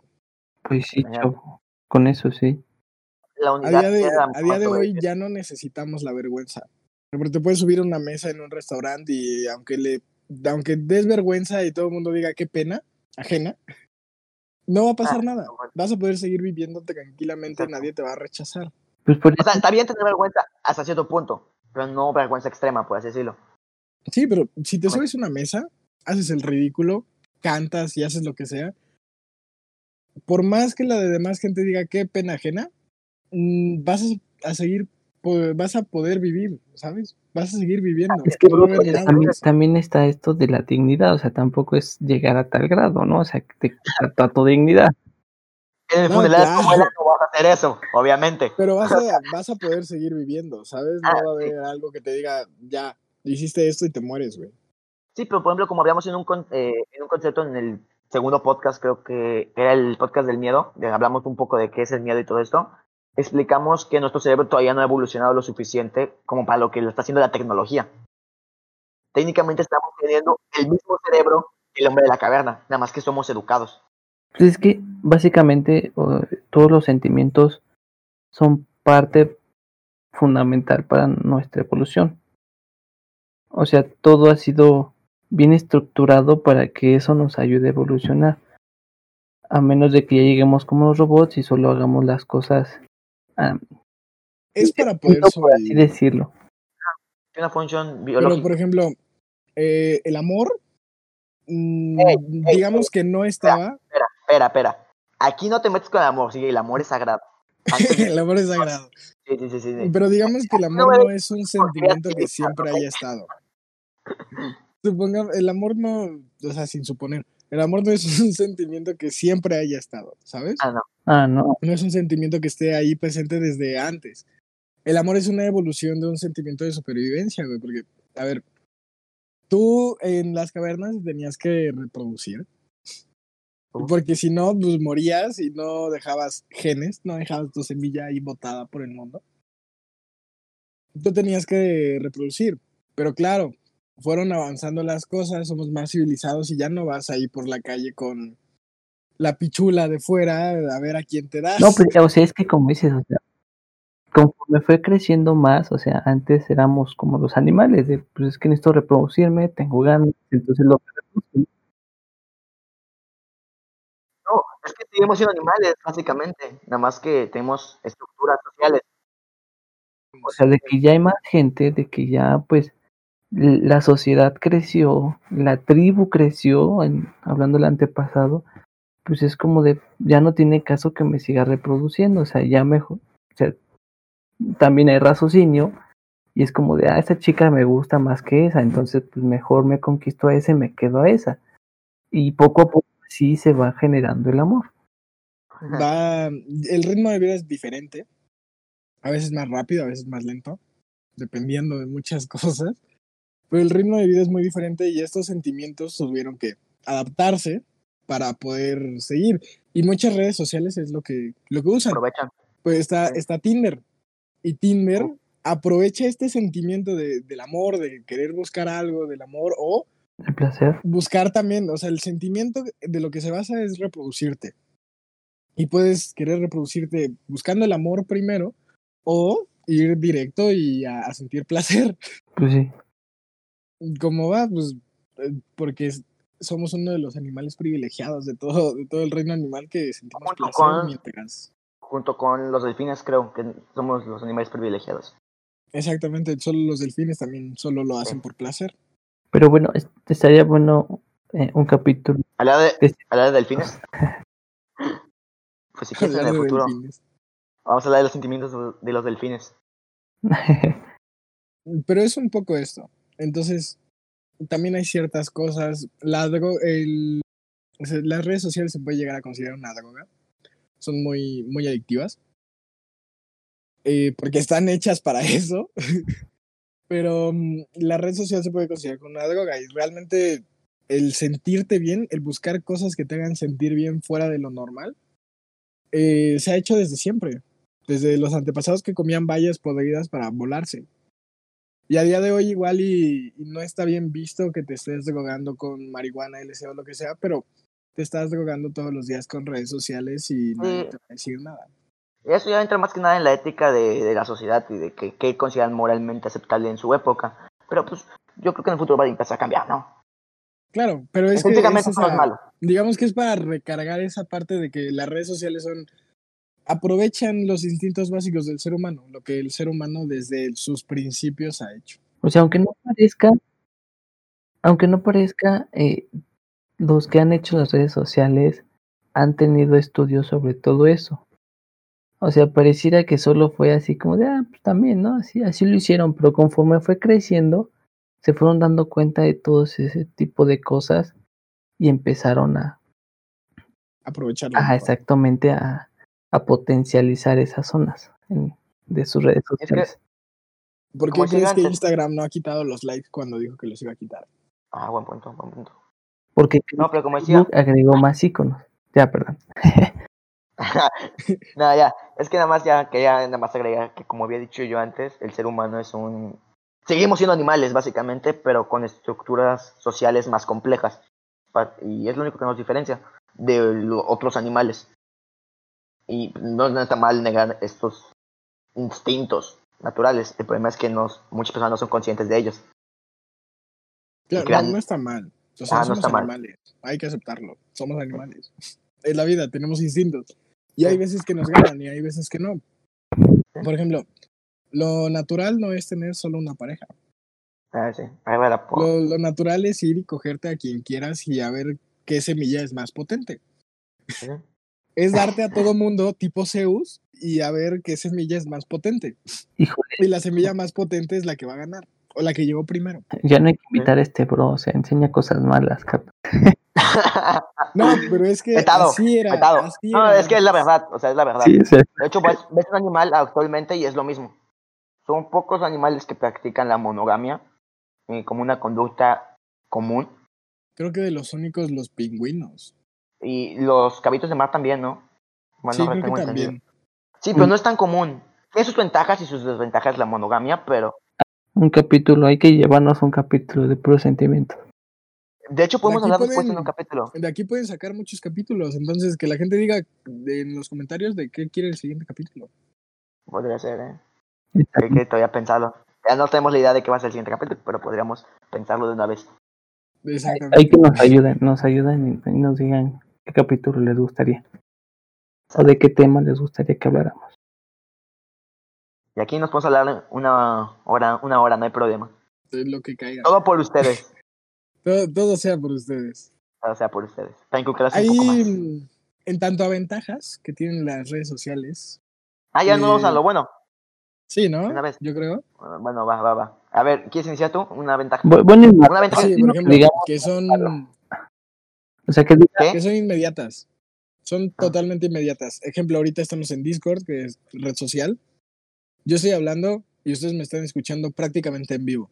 Pues sí, chavo. Con eso sí. La a unidad día de, queda a día de hoy ya no necesitamos la vergüenza. Porque te puedes subir a una mesa en un restaurante y aunque le aunque des vergüenza y todo el mundo diga qué pena ajena, no va a pasar Ah, nada. no, bueno. Vas a poder seguir viviendo tranquilamente Exacto. nadie te va a rechazar. Pues por O sea, está bien tener vergüenza hasta cierto punto, pero no vergüenza extrema, por así decirlo. Sí, pero si te subes a una mesa, haces el ridículo, cantas y haces lo que sea, por más que la de demás gente diga qué pena ajena, mm, vas a seguir, vas a poder vivir, ¿sabes? Vas a seguir viviendo. es que a haber pues, también, también está esto de la dignidad, o sea, tampoco es llegar a tal grado, ¿no? O sea, te quita tu dignidad. En el No, funeral claro. no vas a hacer eso, obviamente. Pero vas a, vas a poder seguir viviendo, ¿sabes? No Ah, va a sí. haber algo que te diga, ya, hiciste esto y te mueres, güey. Sí, pero por ejemplo, como hablamos en un, con- eh, en un concepto en el segundo podcast, creo que era el podcast del miedo, hablamos un poco de qué es el miedo y todo esto, explicamos que nuestro cerebro todavía no ha evolucionado lo suficiente como para lo que lo está haciendo la tecnología. Técnicamente estamos teniendo el mismo cerebro que el hombre de la caverna, nada más que somos educados. Pues es que básicamente todos los sentimientos son parte fundamental para nuestra evolución. O sea, todo ha sido bien estructurado para que eso nos ayude a evolucionar. A menos de que ya lleguemos como los robots y solo hagamos las cosas ah, Es para poder por así sobrevivir. decirlo. Una función Pero, biológica. por ejemplo, eh, el amor, mm, digamos que no estaba. Espera, espera, espera. Aquí no te metes con el amor, sí, el amor es sagrado. El amor es sagrado. sí, sí, sí, sí. Pero digamos que el amor no es un sentimiento que siempre haya estado. Supongamos, el amor no, o sea, sin suponer, el amor no es un sentimiento que siempre haya estado, ¿sabes? Ah, no. Ah, no. No es un sentimiento que esté ahí presente desde antes. El amor es una evolución de un sentimiento de supervivencia, güey, porque, a ver, tú en las cavernas tenías que reproducir, porque si no, pues morías y no dejabas genes, no dejabas tu semilla ahí botada por el mundo. Tú tenías que reproducir, pero claro, fueron avanzando las cosas, somos más civilizados y ya no vas ahí por la calle con la pichula de fuera a ver a quién te das. No, pues, o sea, es que como dices, o sea, conforme fue creciendo más, o sea, antes éramos como los animales, de, pues es que necesito reproducirme, tengo ganas, entonces lo que reproduzco. No, es que seguimos siendo animales, básicamente. Nada más que tenemos estructuras sociales. O sea, de que ya hay más gente, de que ya, pues, la sociedad creció, la tribu creció, hablando del antepasado, pues es como de, ya no tiene caso que me siga reproduciendo, o sea, ya mejor, o sea, también hay raciocinio, y es como de, ah, esa chica me gusta más que esa, entonces, pues mejor me conquisto a esa y me quedo a esa. Y poco a poco sí se va generando el amor. va, el ritmo de vida es diferente. A veces más rápido, a veces más lento, dependiendo de muchas cosas. Pero el ritmo de vida es muy diferente y estos sentimientos tuvieron que adaptarse para poder seguir. Y muchas redes sociales es lo que, lo que usan. Aprovechan. Pues está, está Tinder. Y Tinder Oh. aprovecha este sentimiento de, del amor, de querer buscar algo, del amor, o El placer. buscar también, o sea, el sentimiento de lo que se basa es reproducirte. Y puedes querer reproducirte buscando el amor primero o ir directo y a, a sentir placer. Pues sí. ¿Cómo va? Pues eh, porque somos uno de los animales privilegiados de todo, de todo el reino animal que sentimos Junto placer con- mientras... Junto con los delfines, creo que somos los animales privilegiados. Exactamente, solo los delfines también solo lo hacen por placer. Pero bueno, es- estaría bueno eh, un capítulo. ¿Hablar de, Es- hablar de delfines? Pues si quieres en el de futuro. delfines. Vamos a hablar de los sentimientos de- de los delfines. Pero es un poco esto. Entonces, también hay ciertas cosas. La el, las redes sociales se puede llegar a considerar una droga. Son muy, muy adictivas. Eh, porque están hechas para eso. Pero mm, la red social se puede considerar como una droga. Y realmente el sentirte bien, el buscar cosas que te hagan sentir bien fuera de lo normal, eh, se ha hecho desde siempre. Desde los antepasados que comían bayas podridas para volarse. Y a día de hoy igual y, y no está bien visto que te estés drogando con marihuana, LSD o lo que sea, pero te estás drogando todos los días con redes sociales y Sí. te va a decir nada. Y eso ya entra más que nada en la ética de, de la sociedad y de que, qué consideran moralmente aceptable en su época. Pero pues yo creo que en el futuro va a empezar a cambiar, ¿no? Claro, pero es que es no esa- malo. digamos que es para recargar esa parte de que las redes sociales son aprovechan los instintos básicos del ser humano, lo que el ser humano desde sus principios ha hecho. O sea, aunque no parezca, aunque no parezca, eh, los que han hecho las redes sociales han tenido estudios sobre todo eso. O sea, pareciera que solo fue así como de, ah, pues también, ¿no? Así, así lo hicieron, pero conforme fue creciendo, se fueron dando cuenta de todo ese tipo de cosas y empezaron a, Aprovecharlo. a mejor. exactamente a, a potencializar esas zonas en- de sus redes que- sociales. ¿Por qué crees que Instagram no ha quitado los likes cuando dijo que los iba a quitar? Ah, buen punto, buen punto. Porque No, pero como decía, agregó más iconos. Ya, perdón. nada, ya, es que nada más ya quería nada más agregar que como había dicho yo antes, el ser humano es un... Seguimos siendo animales, básicamente, pero con estructuras sociales más complejas. Y es lo único que nos diferencia de otros animales. Y no, no está mal negar estos instintos naturales. El problema es que nos, muchas personas no son conscientes de ellos. Claro, crean- no, está mal. O sea, Ah, no somos mal. animales. Hay que aceptarlo. Somos animales. Es la vida, tenemos instintos. Y hay veces que nos ganan y hay veces que no. Por ejemplo, lo natural no es tener solo una pareja. Ah, sí. Ahí la Lo, lo natural es ir y cogerte a quien quieras y a ver qué semilla es más potente. Sí. Es darte a todo mundo tipo Zeus y a ver qué semilla es más potente. Híjole, Y la semilla más potente es la que va a ganar. O la que llegó primero. ya no hay que invitar a este bro, o sea, enseña cosas malas, cap- No, pero es que Vetado, así era. Vetado. así No, era es que es la verdad, o sea, es la verdad. Sí, sea, De hecho, ves, ves un animal actualmente y es lo mismo. Son pocos animales que practican la monogamia eh, como una conducta común. Creo que de los únicos los pingüinos. Y los cabitos de mar también, ¿no? Bueno, sí, no creo que también. Sí, pero no es tan común. Tiene sus ventajas y sus desventajas la monogamia, pero un capítulo, hay que llevarnos un capítulo de puro sentimiento. de hecho podemos aquí hablar después en un capítulo. De aquí pueden sacar muchos capítulos. Entonces, que la gente diga de- en los comentarios de qué quiere el siguiente capítulo. Podría ser, ¿eh? Hay que todavía pensarlo. Ya no tenemos la idea de qué va a ser el siguiente capítulo, pero podríamos pensarlo de una vez. Exactamente. Hay que nos ayuden, nos ayuden y, y nos digan qué capítulo les gustaría. O de qué tema les gustaría que habláramos. Y aquí nos podemos hablar una hora, una hora, no hay problema. Lo que caiga. Todo por ustedes. Todo, todo sea por ustedes. O sea, por ustedes. Ahí, en tanto a ventajas que tienen las redes sociales. Ah, ya no vamos a eh, lo bueno. Sí, ¿no? Una vez. Yo creo. Bueno, va, va, va. A ver, ¿quieres iniciar tú? Una ventaja. Bu- Bueno, y Una ventaja. Sí, por ejemplo, digamos, que son, o sea, que ¿Qué? que son inmediatas. Son Ah. totalmente inmediatas. Ejemplo, ahorita estamos en Discord, que es red social. Yo estoy hablando y ustedes me están escuchando prácticamente en vivo.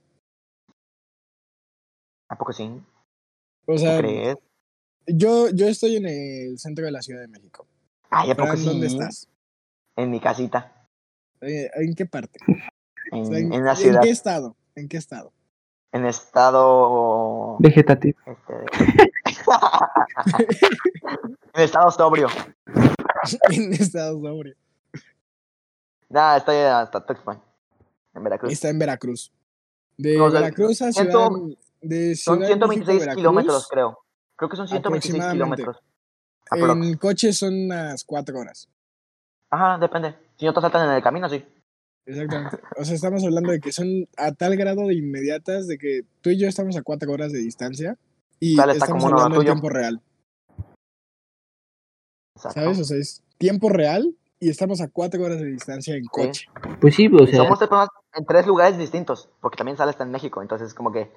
¿A poco sí? O ¿Tú sea, crees? yo, yo estoy en el centro de la Ciudad de México. Ay, ¿a poco Fran, sí? ¿dónde estás? En mi casita. Eh, ¿En qué parte? En, O sea, ¿en, en la en ciudad. qué estado? ¿En qué estado? En estado. vegetativo. este, en estado sobrio. en estado sobre. Nada, estoy hasta Tuxpan. En Veracruz. Está en Veracruz. De No, Veracruz a ciento- Ciudad, de Son Ciudad a 126 Veracruz, kilómetros, creo. Creo que son 126 Aproximadamente. kilómetros. Aprox. En coche son unas cuatro horas. Ajá, depende. Si no te saltan en el camino, sí. Exactamente. O sea, estamos hablando de que son a tal grado de inmediatas de que tú y yo estamos a cuatro horas de distancia y Sale, está estamos como hablando en tuyo. tiempo real. Exacto. ¿Sabes? O sea, es tiempo real y estamos a cuatro horas de distancia en coche. Pues sí, o Y sea, somos en tres lugares distintos, porque también Sala está en México, entonces como que...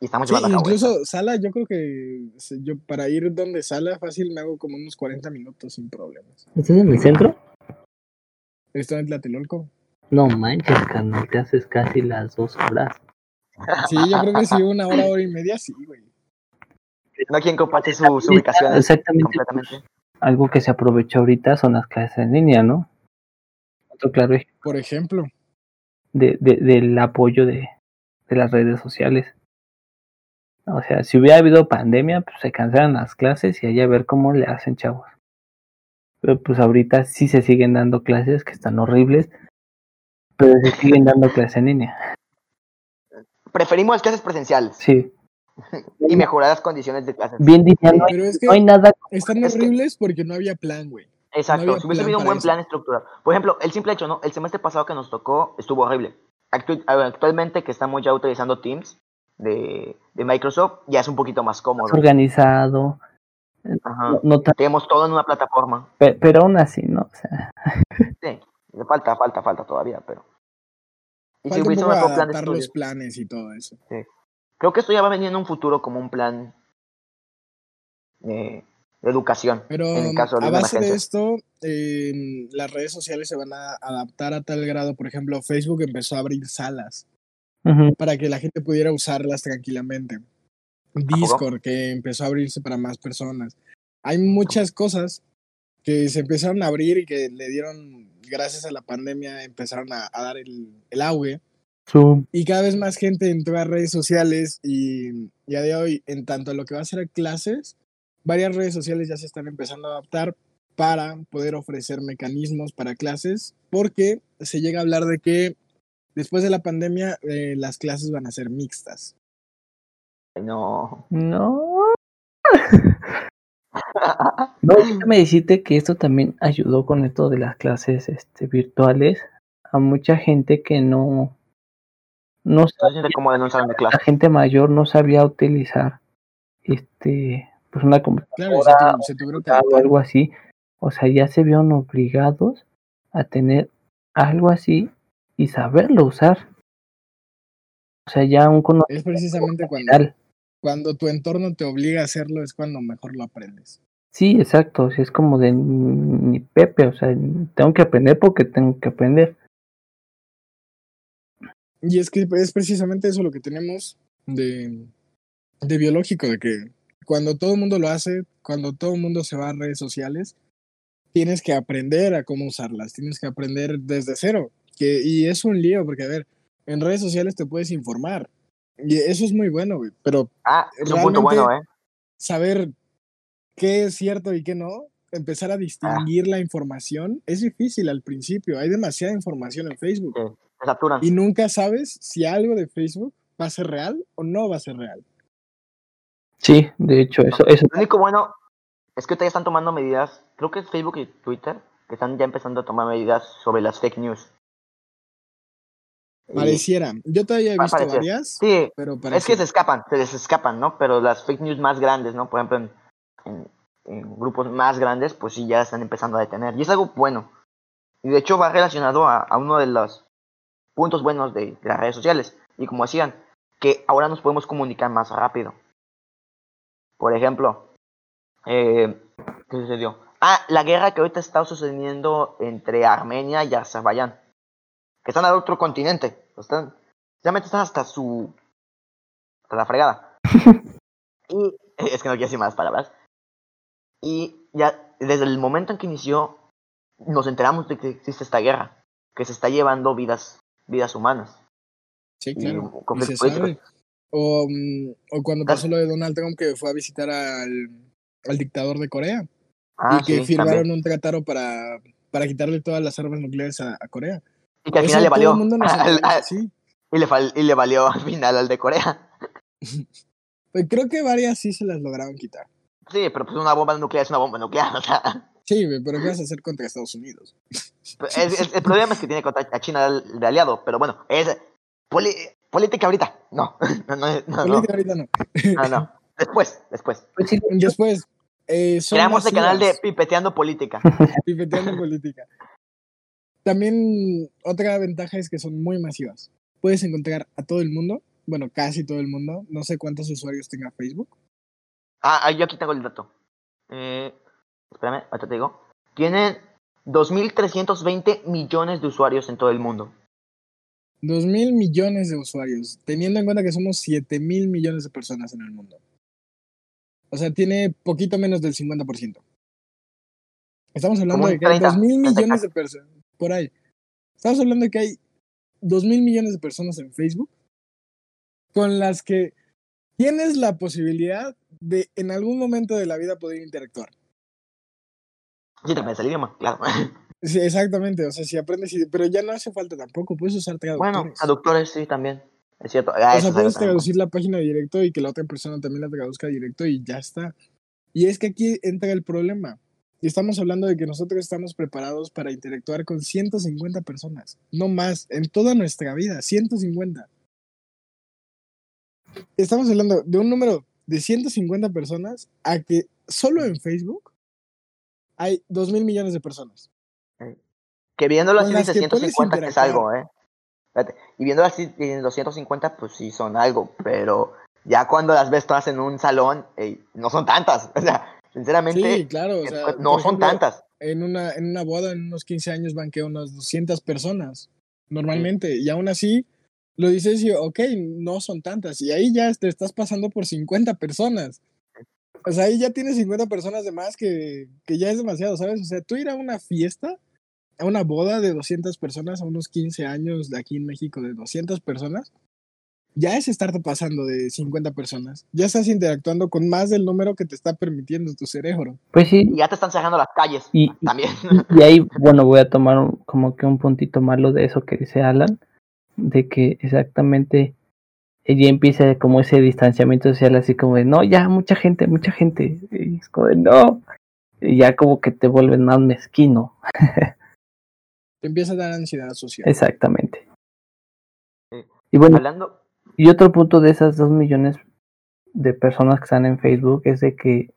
Y estamos Sí, llevando a cabo incluso Sala, yo creo que yo para ir donde Sala fácil me hago como unos 40 minutos sin problemas. ¿estás en el centro? Estoy en Tlatelolco. No manches, carnal, te haces casi las dos horas. Sí, yo creo que sí, una hora, hora y media, sí, güey. No quien comparte su, su ubicación Exactamente. completamente. Algo que se aprovechó ahorita son las clases en línea, ¿no? Otro claro ejemplo Por ejemplo, de, de- del apoyo de, de las redes sociales. O sea, si hubiera habido pandemia, pues se cancelan las clases y allá a ver cómo le hacen, chavos. Pero pues ahorita sí se siguen dando clases que están horribles, pero se siguen dando clases en línea. Preferimos las clases presenciales Sí, y mejorar las condiciones de clases. bien diría, no, pero es que no hay nada. están es que- horribles porque no había plan, güey. Exacto, no si hubiese habido un buen eso. plan estructurado. Por ejemplo, el simple hecho, ¿no? El semestre pasado que nos tocó estuvo horrible. Actu- actualmente que estamos ya utilizando Teams de, de Microsoft, ya es un poquito más cómodo. organizado, Ajá. no, no tan- Tenemos todo en una plataforma. pe- pero aún así, ¿no? O sea, Sí, falta, falta, falta todavía, pero... Y Falta un hubiese un poco mejor plan de adaptar los planes y todo eso. Creo que esto ya va a venir en un futuro como un plan de, de educación. Pero en el caso de a base de esto, eh, las redes sociales se van a adaptar a tal grado. Por ejemplo, Facebook empezó a abrir salas para que la gente pudiera usarlas tranquilamente. Discord, que empezó a abrirse para más personas. Hay muchas cosas que se empezaron a abrir y que le dieron, gracias a la pandemia, empezaron a, a dar el, el auge. Zoom. Y cada vez más gente entró a redes sociales y ya de hoy, en tanto a lo que va a ser clases, varias redes sociales ya se están empezando a adaptar para poder ofrecer mecanismos para clases, porque se llega a hablar de que después de la pandemia eh, las clases van a ser mixtas. No. No. No, déjame decirte que esto también ayudó con esto de las clases este, virtuales a mucha gente que no, no de la clase. gente mayor no sabía utilizar este pues una computadora Claro, se, tu- se tuvieron que o algo así. O sea, ya se vieron obligados a tener algo así y saberlo usar. O sea, ya un Es precisamente cuando, conocimiento. Cuando tu entorno te obliga a hacerlo, es cuando mejor lo aprendes. Sí, exacto. es como de ni Pepe, o sea, tengo que aprender porque tengo que aprender. Y es que es precisamente eso lo que tenemos de, de biológico, de que cuando todo el mundo lo hace, cuando todo el mundo se va a redes sociales, tienes que aprender a cómo usarlas, tienes que aprender desde cero. Que, y es un lío, porque a ver, en redes sociales te puedes informar. Y eso es muy bueno, güey. Pero Ah, es un punto Realmente- bueno, ¿eh? saber qué es cierto y qué no, empezar a distinguir la información, es difícil al principio. Hay demasiada información en Facebook. Sí, se saturan. y nunca sabes si algo de Facebook va a ser real o no va a ser real. Sí, de hecho, eso, eso Lo único bueno es que ustedes están tomando medidas, creo que es Facebook y Twitter, que están ya empezando a tomar medidas sobre las fake news. Pareciera. Yo todavía he visto varias, sí, pero es que se escapan, se les escapan, ¿no? Pero las fake news más grandes, ¿no? Por ejemplo, en, en- en grupos más grandes, pues sí ya están empezando a detener. Y es algo bueno. Y de hecho va relacionado a, a uno de los puntos buenos de, de las redes sociales. Y como decían, que ahora nos podemos comunicar más rápido. Por ejemplo, eh, ¿qué sucedió? Ah, la guerra que ahorita está sucediendo entre Armenia y Azerbaiyán. Que están al otro continente. Están, realmente están hasta su. hasta la fregada. y es que no quiero decir más palabras. Y ya desde el momento en que inició, nos enteramos de que existe esta guerra. Que se está llevando vidas, vidas humanas. Sí, claro. Y se conflictos políticos. sabe. O, mm, o cuando pasó lo de Donald Trump que fue a visitar al, al dictador de Corea Ah, y que sí, firmaron también. un tratado para, para quitarle todas las armas nucleares a, a Corea. Y que al final le valió. al- sí. y, le y le valió al final al de Corea. Pues creo que varias sí se las lograron quitar. Sí, pero pues una bomba nuclear es una bomba nuclear. O sea, Sí, pero ¿qué vas a hacer contra Estados Unidos? el, el- el problema es que tiene contra a China de, aliado. Pero bueno, es poli- política ahorita. No, no, no, no, no, Política ahorita no. no, no. Después, después. Pues Después, eh, Creamos el canal de. Pipeteando Política. Pipeteando política. También otra ventaja es que son muy masivas. Puedes encontrar a todo el mundo, bueno, casi todo el mundo. No sé cuántos usuarios tenga Facebook. Ah, yo aquí tengo el dato. Eh, espérame, ahorita te digo. Tienen 2.320 millones de usuarios en todo el mundo. Dos mil millones de usuarios, teniendo en cuenta que somos siete mil millones de personas en el mundo. O sea, tiene poquito menos del 50%. Estamos hablando de que hay 30, dos mil 30 millones de personas, por ahí. Estamos hablando de que hay dos mil millones de personas en Facebook con las que tienes la posibilidad de en algún momento de la vida poder interactuar. Sí, te aprendes el idioma, claro. Sí, exactamente, o sea, si aprendes, pero ya no hace falta tampoco, puedes usar traductores. bueno, traductores sí también. Es cierto. Ah, O sea, es puedes también. traducir la página directo y que la otra persona también la traduzca directo y ya está. Y es que aquí entra el problema. Y estamos hablando de que nosotros estamos preparados para interactuar con 150 personas, no más, en toda nuestra vida, 150. Estamos hablando de un número de 150 personas a que solo en Facebook hay 2 mil millones de personas. Que viéndolo así dice que puedes 150 que es algo, ¿eh? Y viéndolo así en 250, pues sí son algo. Pero ya cuando las ves todas en un salón, ey, no son tantas. O sea, sinceramente, Sí, claro. O eh, sea, no por son ejemplo, tantas. en una, en una boda, en unos 15 años van que unas 200 personas, normalmente, y aún así lo dices y, ok, no son tantas. Y ahí ya te estás pasando por 50 personas. O sea, ahí ya tienes 50 personas de más que, que ya es demasiado, ¿sabes? O sea, tú ir a una fiesta, a una boda de 200 personas, a unos 15 años de aquí en México de 200 personas, ya es estarte pasando de 50 personas. Ya estás interactuando con más del número que te está permitiendo tu cerebro. Pues sí, Y ya te están cerrando las calles y, también. y ahí, bueno, voy a tomar un- como que un puntito malo de eso que dice Alan, de que exactamente ella empieza como ese distanciamiento social, así como de, no, ya, mucha gente, mucha gente, y es como de, no, y ya como que te vuelven más mezquino, Te empieza a dar ansiedad social. exactamente. Sí. Y bueno, Hablando, Y otro punto de esas dos millones de personas que están en Facebook es de que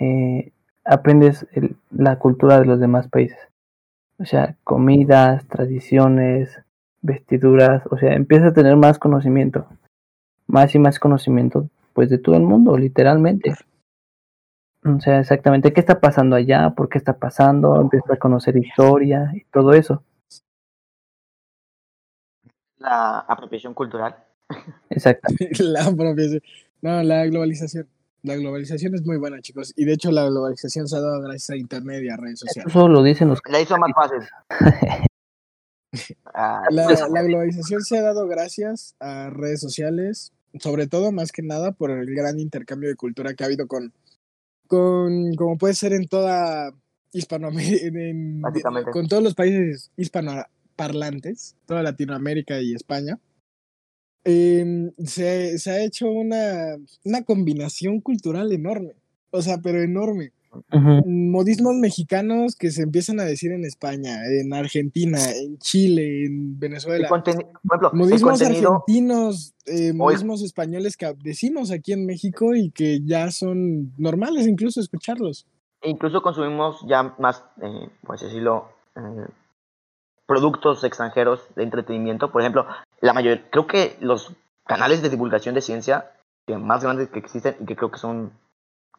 eh, aprendes el- la cultura de los demás países. O sea, comidas, tradiciones, vestiduras, o sea, empiezas a tener más conocimiento. Más y más conocimiento, pues, de todo el mundo, literalmente. O sea, exactamente qué está pasando allá, por qué está pasando, empiezas a conocer historia y todo eso. la apropiación cultural. Exactamente. la propia- No, la globalización. La globalización es muy buena, chicos. Y de hecho, la globalización se ha dado gracias a Internet y a redes sociales. Eso lo dicen los La hizo más fácil. Ah, La, pues, la globalización se ha dado gracias a redes sociales, sobre todo más que nada por el gran intercambio de cultura que ha habido con, con como puede ser en toda Hispanoamérica, con todos los países hispanoparlantes, toda Latinoamérica y España. Em, se, se ha hecho una, una combinación cultural enorme, o sea, pero enorme modismos mexicanos que se empiezan a decir en España, en Argentina, en Chile, en el Venezuela. por ejemplo, Modismos argentinos, eh, modismos españoles que decimos aquí en México y que ya son normales incluso escucharlos. incluso consumimos ya más, eh, así decirlo, eh, productos extranjeros de entretenimiento. Por ejemplo, la mayoría, creo que los canales de divulgación de ciencia que más grandes que existen y que creo que son,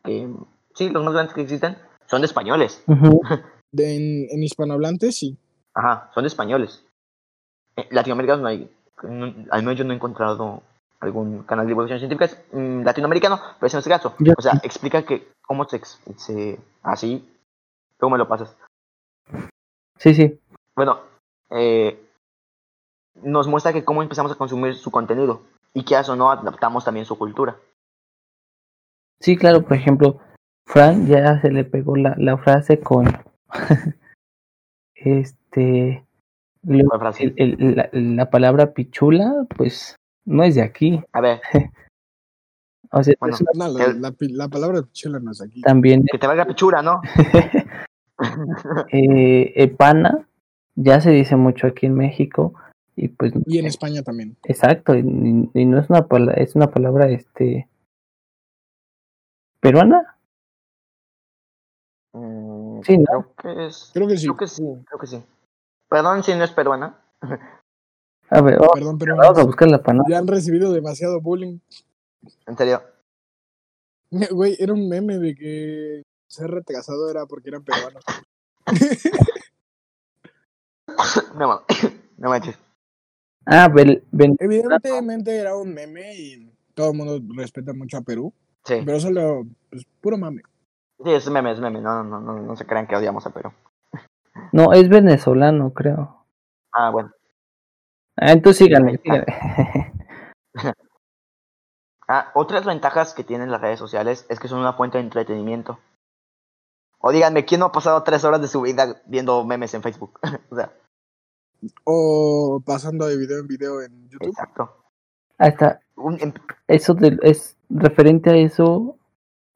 que sí, los más grandes que existen, son de españoles. De- en, en hispanohablantes, sí. Ajá, son de españoles. En Latinoamérica no hay, no- al menos yo no he encontrado algún canal de divulgación científica mm, latinoamericano, pero ese no es el caso. Yo o sea, explica que cómo se, ex- se así, cómo me lo pasas. Sí, sí. Bueno, eh, nos muestra que cómo empezamos a consumir su contenido y que a eso no adaptamos también su cultura. Sí, claro, por ejemplo, Fran ya se le pegó la, la frase con este lo- ¿Cuál frase? el- el- la, la palabra pichula, pues no es de aquí. A ver, O sea, Bueno. es una- No, la, El- la pi- la palabra chula no es aquí. también que te valga pichura, ¿no? eh, epana ya se dice mucho aquí en México y pues Y en España también. exacto y, y no es una palabra es una palabra este peruana Mm, Sí, ¿no? Creo que es. Creo que sí. Creo que sí, creo que sí. Perdón si no es peruana. a ver vamos, Perdón, pero vamos a buscar la palabra ya han recibido demasiado bullying. En serio. Güey, era un meme de que ser retrasado era porque eran peruanos. No, no manches. ah Evidentemente era un meme y todo el mundo respeta mucho a Perú, Sí, pero solo, pues, puro mame. sí, es meme, es meme. No, no, no, no se crean que odiamos a Perú. no es venezolano creo Ah, bueno. ah, entonces síganme. Ah, otras ventajas que tienen las redes sociales es que son una fuente de entretenimiento. O díganme, ¿quién no ha pasado tres horas de su vida viendo memes en Facebook? o sea, O pasando de video en video en YouTube. exacto. hasta em- eso de- es referente a eso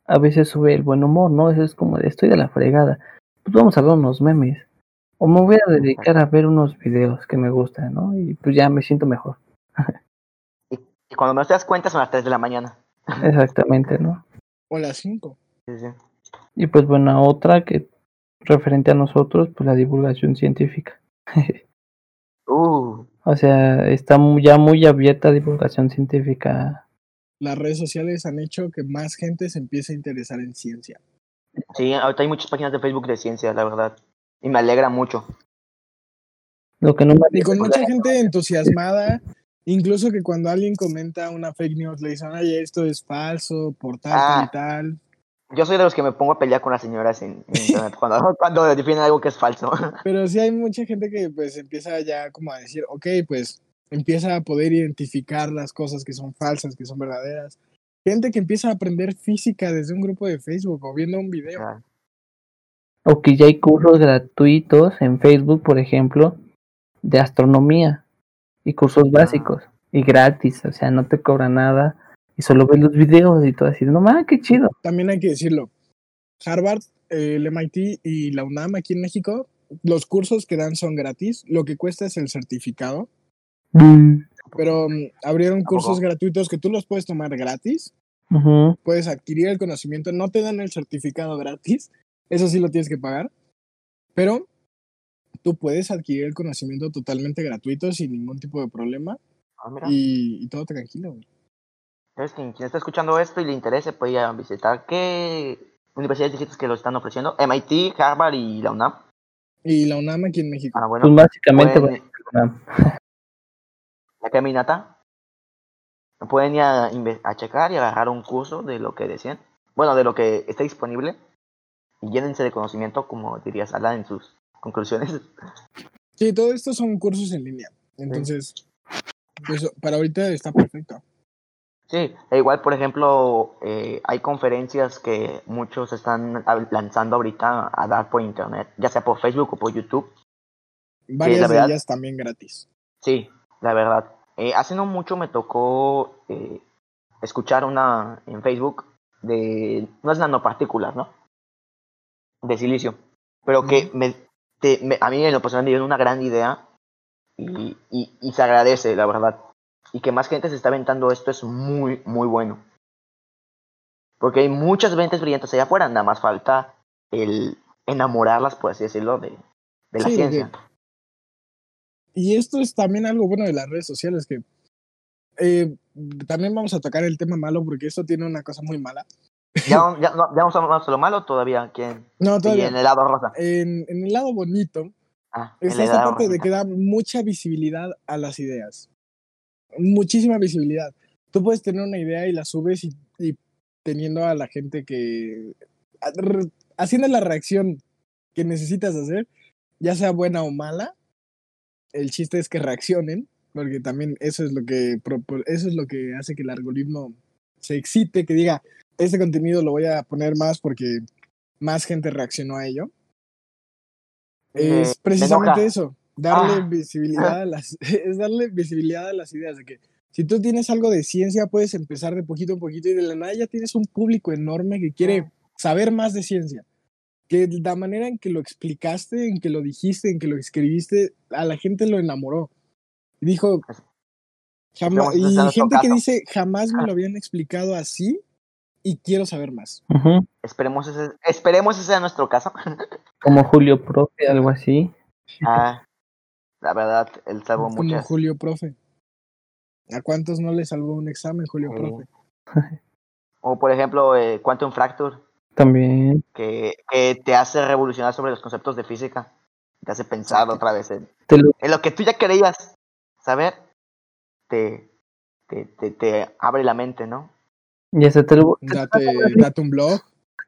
a veces sube el buen humor no eso es como de estoy de la fregada pues vamos a ver unos memes o me voy a dedicar a ver unos videos que me gustan no y pues ya me siento mejor y cuando me das cuenta son las 3 de la mañana. exactamente no O las 5. Sí, sí. y pues bueno otra que referente a nosotros pues la divulgación científica Uh, o sea está ya muy abierta divulgación científica Las redes sociales han hecho que más gente se empiece a interesar en ciencia. sí, ahorita hay muchas páginas de Facebook de ciencia, la verdad. Y me alegra mucho. lo que no me Y con mucha gente entusiasmada Incluso que cuando alguien comenta una fake news, le dicen, ay, esto es falso, por tal, tal Ah. y tal. Yo soy de los que me pongo a pelear con las señoras en, en internet cuando, cuando definen algo que es falso. Pero sí hay mucha gente que pues empieza ya como a decir, ok, pues empieza a poder identificar las cosas que son falsas, que son verdaderas. Gente que empieza a aprender física desde un grupo de Facebook o viendo un video. Ah, O que ya hay cursos gratuitos en Facebook, por ejemplo, de astronomía y cursos básicos y gratis, o sea, no te cobra nada y solo ves los videos y todo así, no mames, qué chido. También hay que decirlo, Harvard, eh, el MIT y la UNAM aquí en México, los cursos que dan son gratis, lo que cuesta es el certificado, pero mm, abrieron cursos poco? gratuitos que tú los puedes tomar gratis, puedes adquirir el conocimiento, no te dan el certificado gratis, eso sí lo tienes que pagar, pero tú puedes adquirir el conocimiento totalmente gratuito sin ningún tipo de problema ah, y, y todo tranquilo. güey. Entonces, quien, quien está escuchando esto y le interese, puede ir a visitar. ¿Qué universidades dijiste que lo están ofreciendo? MIT, Harvard y la UNAM. Y la UNAM aquí en México. Ah, bueno. Pues básicamente pueden- la caminata. Pueden ir a, a checar y agarrar un curso de lo que decían. Bueno, de lo que está disponible. Y llénense de conocimiento, como diría Sala en sus conclusiones. Sí, todo esto son cursos en línea. Entonces, pues, para ahorita está perfecto. Sí, e igual, por ejemplo, eh, hay conferencias que muchos están lanzando ahorita a dar por internet, ya sea por Facebook o por YouTube. Varias la de verdad- ellas también gratis. Sí, la verdad. Eh, hace no mucho me tocó eh, escuchar una en Facebook de unas nanopartículas, ¿no? De silicio. Pero que me, te- me- a mí en lo personal me dieron una gran idea y, y, y se agradece, la verdad. Y que más gente se está aventando esto es muy, muy bueno. Porque hay muchas mentes brillantes allá afuera, nada más falta el enamorarlas, por así decirlo, de, de la Sí, ciencia. Y esto es también algo bueno de las redes sociales, que eh, también vamos a tocar el tema malo porque esto tiene una cosa muy mala. ¿Ya, ya, no- ya vamos a hablar de lo malo todavía? ¿Quién? No, todavía. en el lado rosa. En, en el lado bonito Ah, está lado parte de que da mucha visibilidad a las ideas. Muchísima visibilidad. Tú puedes tener una idea y la subes y, y teniendo a la gente que... a- re- haciendo la reacción que necesitas hacer, ya sea buena o mala, el chiste es que reaccionen, porque también eso es lo que eso es lo que hace que el algoritmo se excite, que diga, este contenido lo voy a poner más porque más gente reaccionó a ello. Me- Es me precisamente eso, darle Ah. visibilidad a las, es darle visibilidad a las ideas de que si tú tienes algo de ciencia, puedes empezar de poquito en poquito y de la nada ya tienes un público enorme que quiere Mm. saber más de ciencia. Que la manera en que lo explicaste, en que lo dijiste, en que lo escribiste, a la gente lo enamoró. Y dijo, jamás, Esperemos que y gente que dice, jamás me lo habían explicado así y quiero saber más. Esperemos ese, esperemos ese sea nuestro caso. Como Julio Profe, algo así. ah, la verdad, él salvó Como muchas. Julio Profe. ¿A cuántos no le salvó un examen, Julio Sí. Profe? O por ejemplo, eh, Quantum Fracture, También. que, que te hace revolucionar sobre los conceptos de física. Te hace pensar otra vez en, lo- en lo que tú ya querías saber. Te, te, te, te abre la mente, ¿no? ya se te lo. Date, date un blog.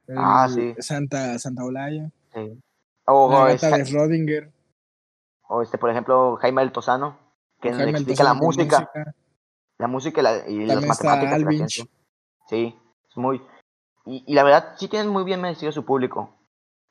el Ah, sí. Santa, Santa Olaya. Sí. O, La gata es- de Schrödinger. O este, por ejemplo, Jaime El Tosano, que Jaime explica la música. La música y, la, y las matemáticas. de la. Sí, es muy. Y, y la verdad, sí tienen muy bien merecido su público.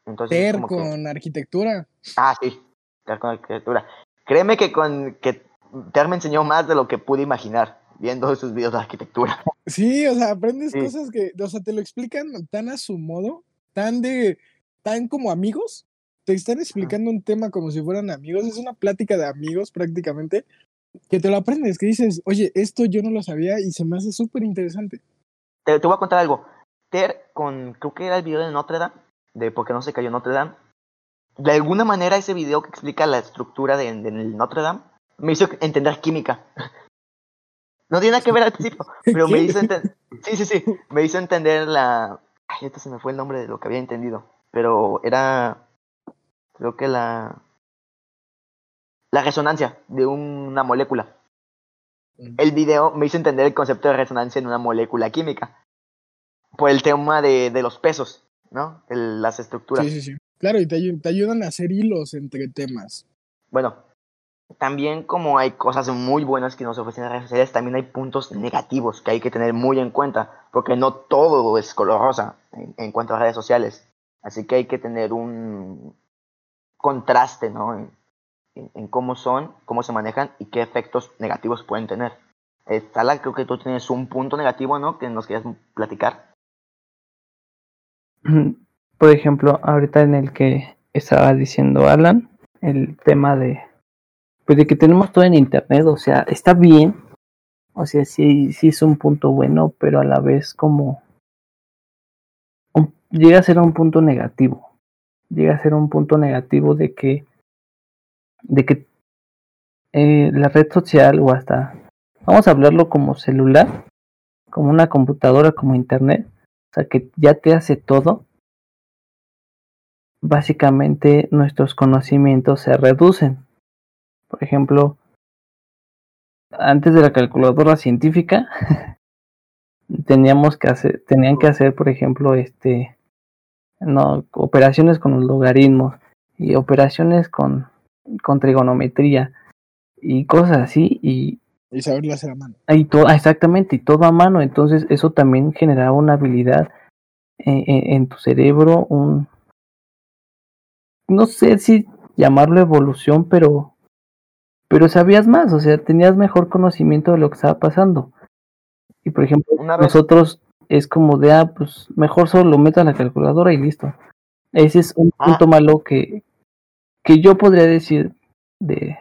Entonces, es Ter como que- con arquitectura. Ah, sí, Ter con arquitectura. Créeme que con que Ter me enseñó más de lo que pude imaginar viendo sus videos de arquitectura. Sí, o sea, aprendes Sí. cosas que, o sea, te lo explican tan a su modo, tan de, tan como amigos. Te están explicando un tema como si fueran amigos. Es una plática de amigos prácticamente. Que te lo aprendes, que dices, oye, esto yo no lo sabía y se me hace súper interesante. Te, te voy a contar algo. Ter, con creo que era el video de Notre Dame, de por qué no se cayó Notre Dame. De alguna manera, ese video que explica la estructura de, de Notre Dame me hizo entender química. No tiene nada que ver al principio, pero me hizo entender. Sí, sí, sí. Me hizo entender la. Ay, esto se me fue el nombre de lo que había entendido. Pero era. Creo que la. La resonancia de una molécula. El video me hizo entender el concepto de resonancia en una molécula química. Por el tema de, de los pesos, ¿no? El- las estructuras. Sí, sí, sí. Claro, y te ayudan a hacer hilos entre temas. Bueno, también como hay cosas muy buenas que nos ofrecen las redes sociales, también hay puntos negativos que hay que tener muy en cuenta, porque no todo es color rosa en, en cuanto a redes sociales. Así que hay que tener un contraste, ¿no? En, cómo son, cómo se manejan y qué efectos negativos pueden tener. Eh, Tala, creo que tú tienes un punto negativo, ¿no? Que nos querías platicar. Por ejemplo, ahorita en el que estaba diciendo Alan, el tema de pues de que tenemos todo en internet, o sea, está bien, o sea, sí, sí es un punto bueno, pero a la vez como llega a ser un punto negativo, llega a ser un punto negativo de que de que eh, la red social o hasta vamos a hablarlo como celular, como una computadora, como internet, o sea, que ya te hace todo, básicamente nuestros conocimientos se reducen. Por ejemplo, antes de la calculadora científica, teníamos que hacer, tenían que hacer, por ejemplo, este, no, operaciones con los logaritmos y operaciones con, con trigonometría y cosas así y Y saberlo hacer a mano. y todo, exactamente, y todo a mano. Entonces, eso también generaba una habilidad en, en- en tu cerebro, un. No sé si llamarlo evolución, pero. Pero sabías más, o sea, tenías mejor conocimiento de lo que estaba pasando. Y por ejemplo, Una vez- nosotros es como de, ah, pues mejor solo lo meto a la calculadora y listo. Ese es un Ah. punto malo que, que yo podría decir de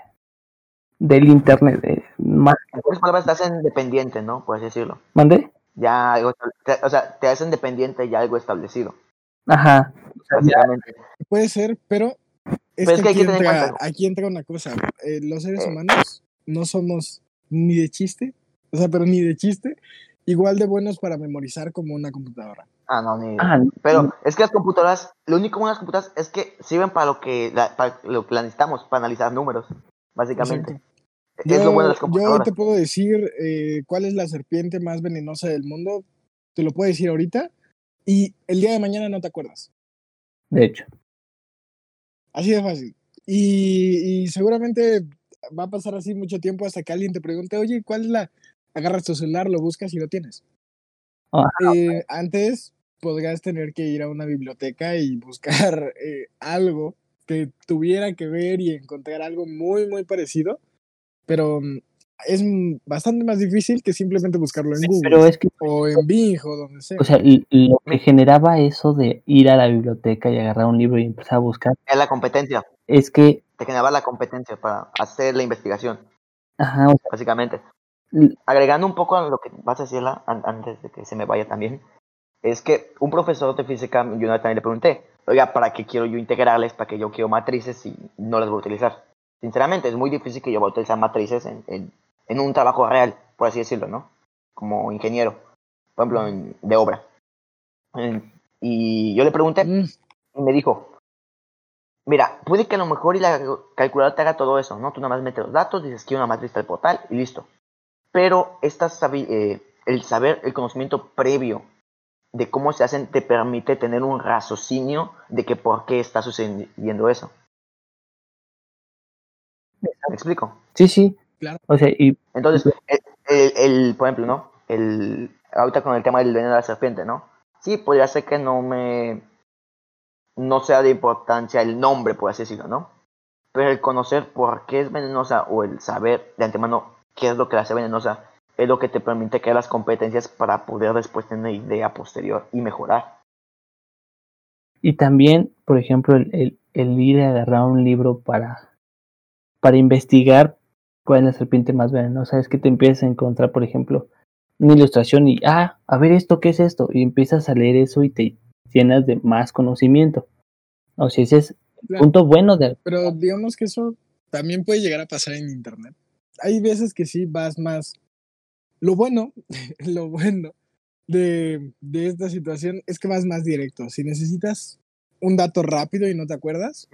del internet, de, más En otras palabras, te hacen dependiente, ¿no? Por así decirlo. ¿Mandé? Ya algo, o sea, te hacen dependiente ya algo establecido, Ajá. Básicamente. Puede ser, pero es Pero es que aquí, que tener en entra, cuenta- aquí entra una cosa. eh, los seres humanos no somos ni de chiste, o sea, pero ni de chiste, igual de buenos para memorizar como una computadora. Ah, no, ni. Ah, Pero es que las computadoras, lo único bueno de las computadoras es que sirven para lo que, la- para lo que necesitamos, para analizar números, básicamente. Exacto. Es lo bueno de las yo hoy computadoras. te puedo decir eh, cuál es la serpiente más venenosa del mundo. Te lo puedo decir ahorita. Y el día de mañana no te acuerdas. de hecho. Así de fácil. Y, y seguramente va a pasar así mucho tiempo hasta que alguien te pregunte, oye, ¿cuál es la? Agarras tu celular, lo buscas y lo tienes. Ajá. Eh, antes podrías tener que ir a una biblioteca y buscar eh, algo que tuviera que ver y encontrar algo muy, muy parecido. Pero mm, es mm, bastante más difícil que simplemente buscarlo en Google Pero es que, o en Bing o donde sea. o sea, lo que generaba eso de ir a la biblioteca y agarrar un libro y empezar a buscar, Es la competencia. es que, Te generaba la competencia para hacer la investigación, ajá, o sea, básicamente. Agregando un poco a lo que vas a decirla an- antes de que se me vaya también, es que un profesor de física, yo una vez también le pregunté, oiga, ¿para qué quiero yo integrales? ¿Para qué yo quiero matrices y no las voy a utilizar? Sinceramente, es muy difícil que yo vaya a utilizar matrices en, en, en un trabajo real, por así decirlo, ¿no? Como ingeniero, por ejemplo, en- de obra. Y yo le pregunté Mm, y me dijo, mira, puede que a lo mejor y la calculadora te haga todo eso, ¿no? Tú nada más metes los datos, dices que una matriz tal por tal y listo. Pero esta sabi- eh, el saber, el conocimiento previo de cómo se hacen te permite tener un raciocinio de que por qué está sucediendo eso. ¿Me explico? sí, sí. Claro. O sea, y Entonces, el, el- el- por ejemplo, ¿no? El, ahorita con el tema del veneno de la serpiente, ¿no? Sí, podría ser que no me... No sea de importancia el nombre, por así decirlo, ¿no? Pero el conocer por qué es venenosa o el saber de antemano qué es lo que la hace venenosa es lo que te permite crear las competencias para poder después tener una idea posterior y mejorar. Y también, por ejemplo, el, el, el ir a agarrar un libro para, para investigar cuál es la serpiente más venenosa, es que te empiezas a encontrar, por ejemplo, una ilustración y, ah, a ver esto, ¿qué es esto? Y empiezas a leer eso y te llenas de más conocimiento. O sea, ese es el claro. punto bueno de... Pero digamos que eso también puede llegar a pasar en internet. Hay veces que sí vas más. Lo bueno, lo bueno de, de esta situación es que vas más directo. Si necesitas un dato rápido y no te acuerdas,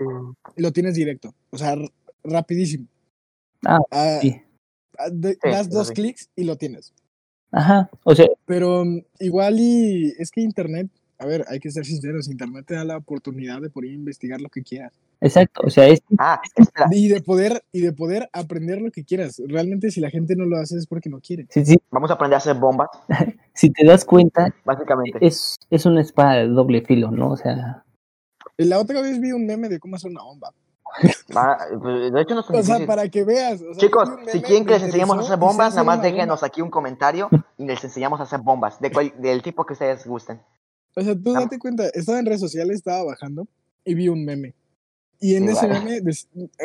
lo tienes directo. O sea, rapidísimo. Ah, Ah, sí. Ah, de- Sí, das dos clics y lo tienes. Ajá, o sea, Pero mm, igual y es que Internet, a ver, hay que ser sinceros, Internet te da la oportunidad de poder investigar lo que quieras. exacto, o sea, es Ah, espera. Y de poder, y de poder aprender lo que quieras. Realmente si la gente no lo hace es porque no quiere. si, si, Vamos a aprender a hacer bombas, si te das cuenta, básicamente. es, es una espada de doble filo, ¿no? O sea, La otra vez vi un meme de cómo hacer una bomba. Ah, de hecho, no O sea, para que veas. o sea, Chicos, si quieren que les enseñemos a hacer bombas, nada más déjenos bomba. aquí un comentario y les enseñamos a hacer bombas, de cual- del tipo que ustedes gusten. O sea, tú Ah. date cuenta, estaba en redes sociales, estaba bajando y vi un meme. Y en ese meme,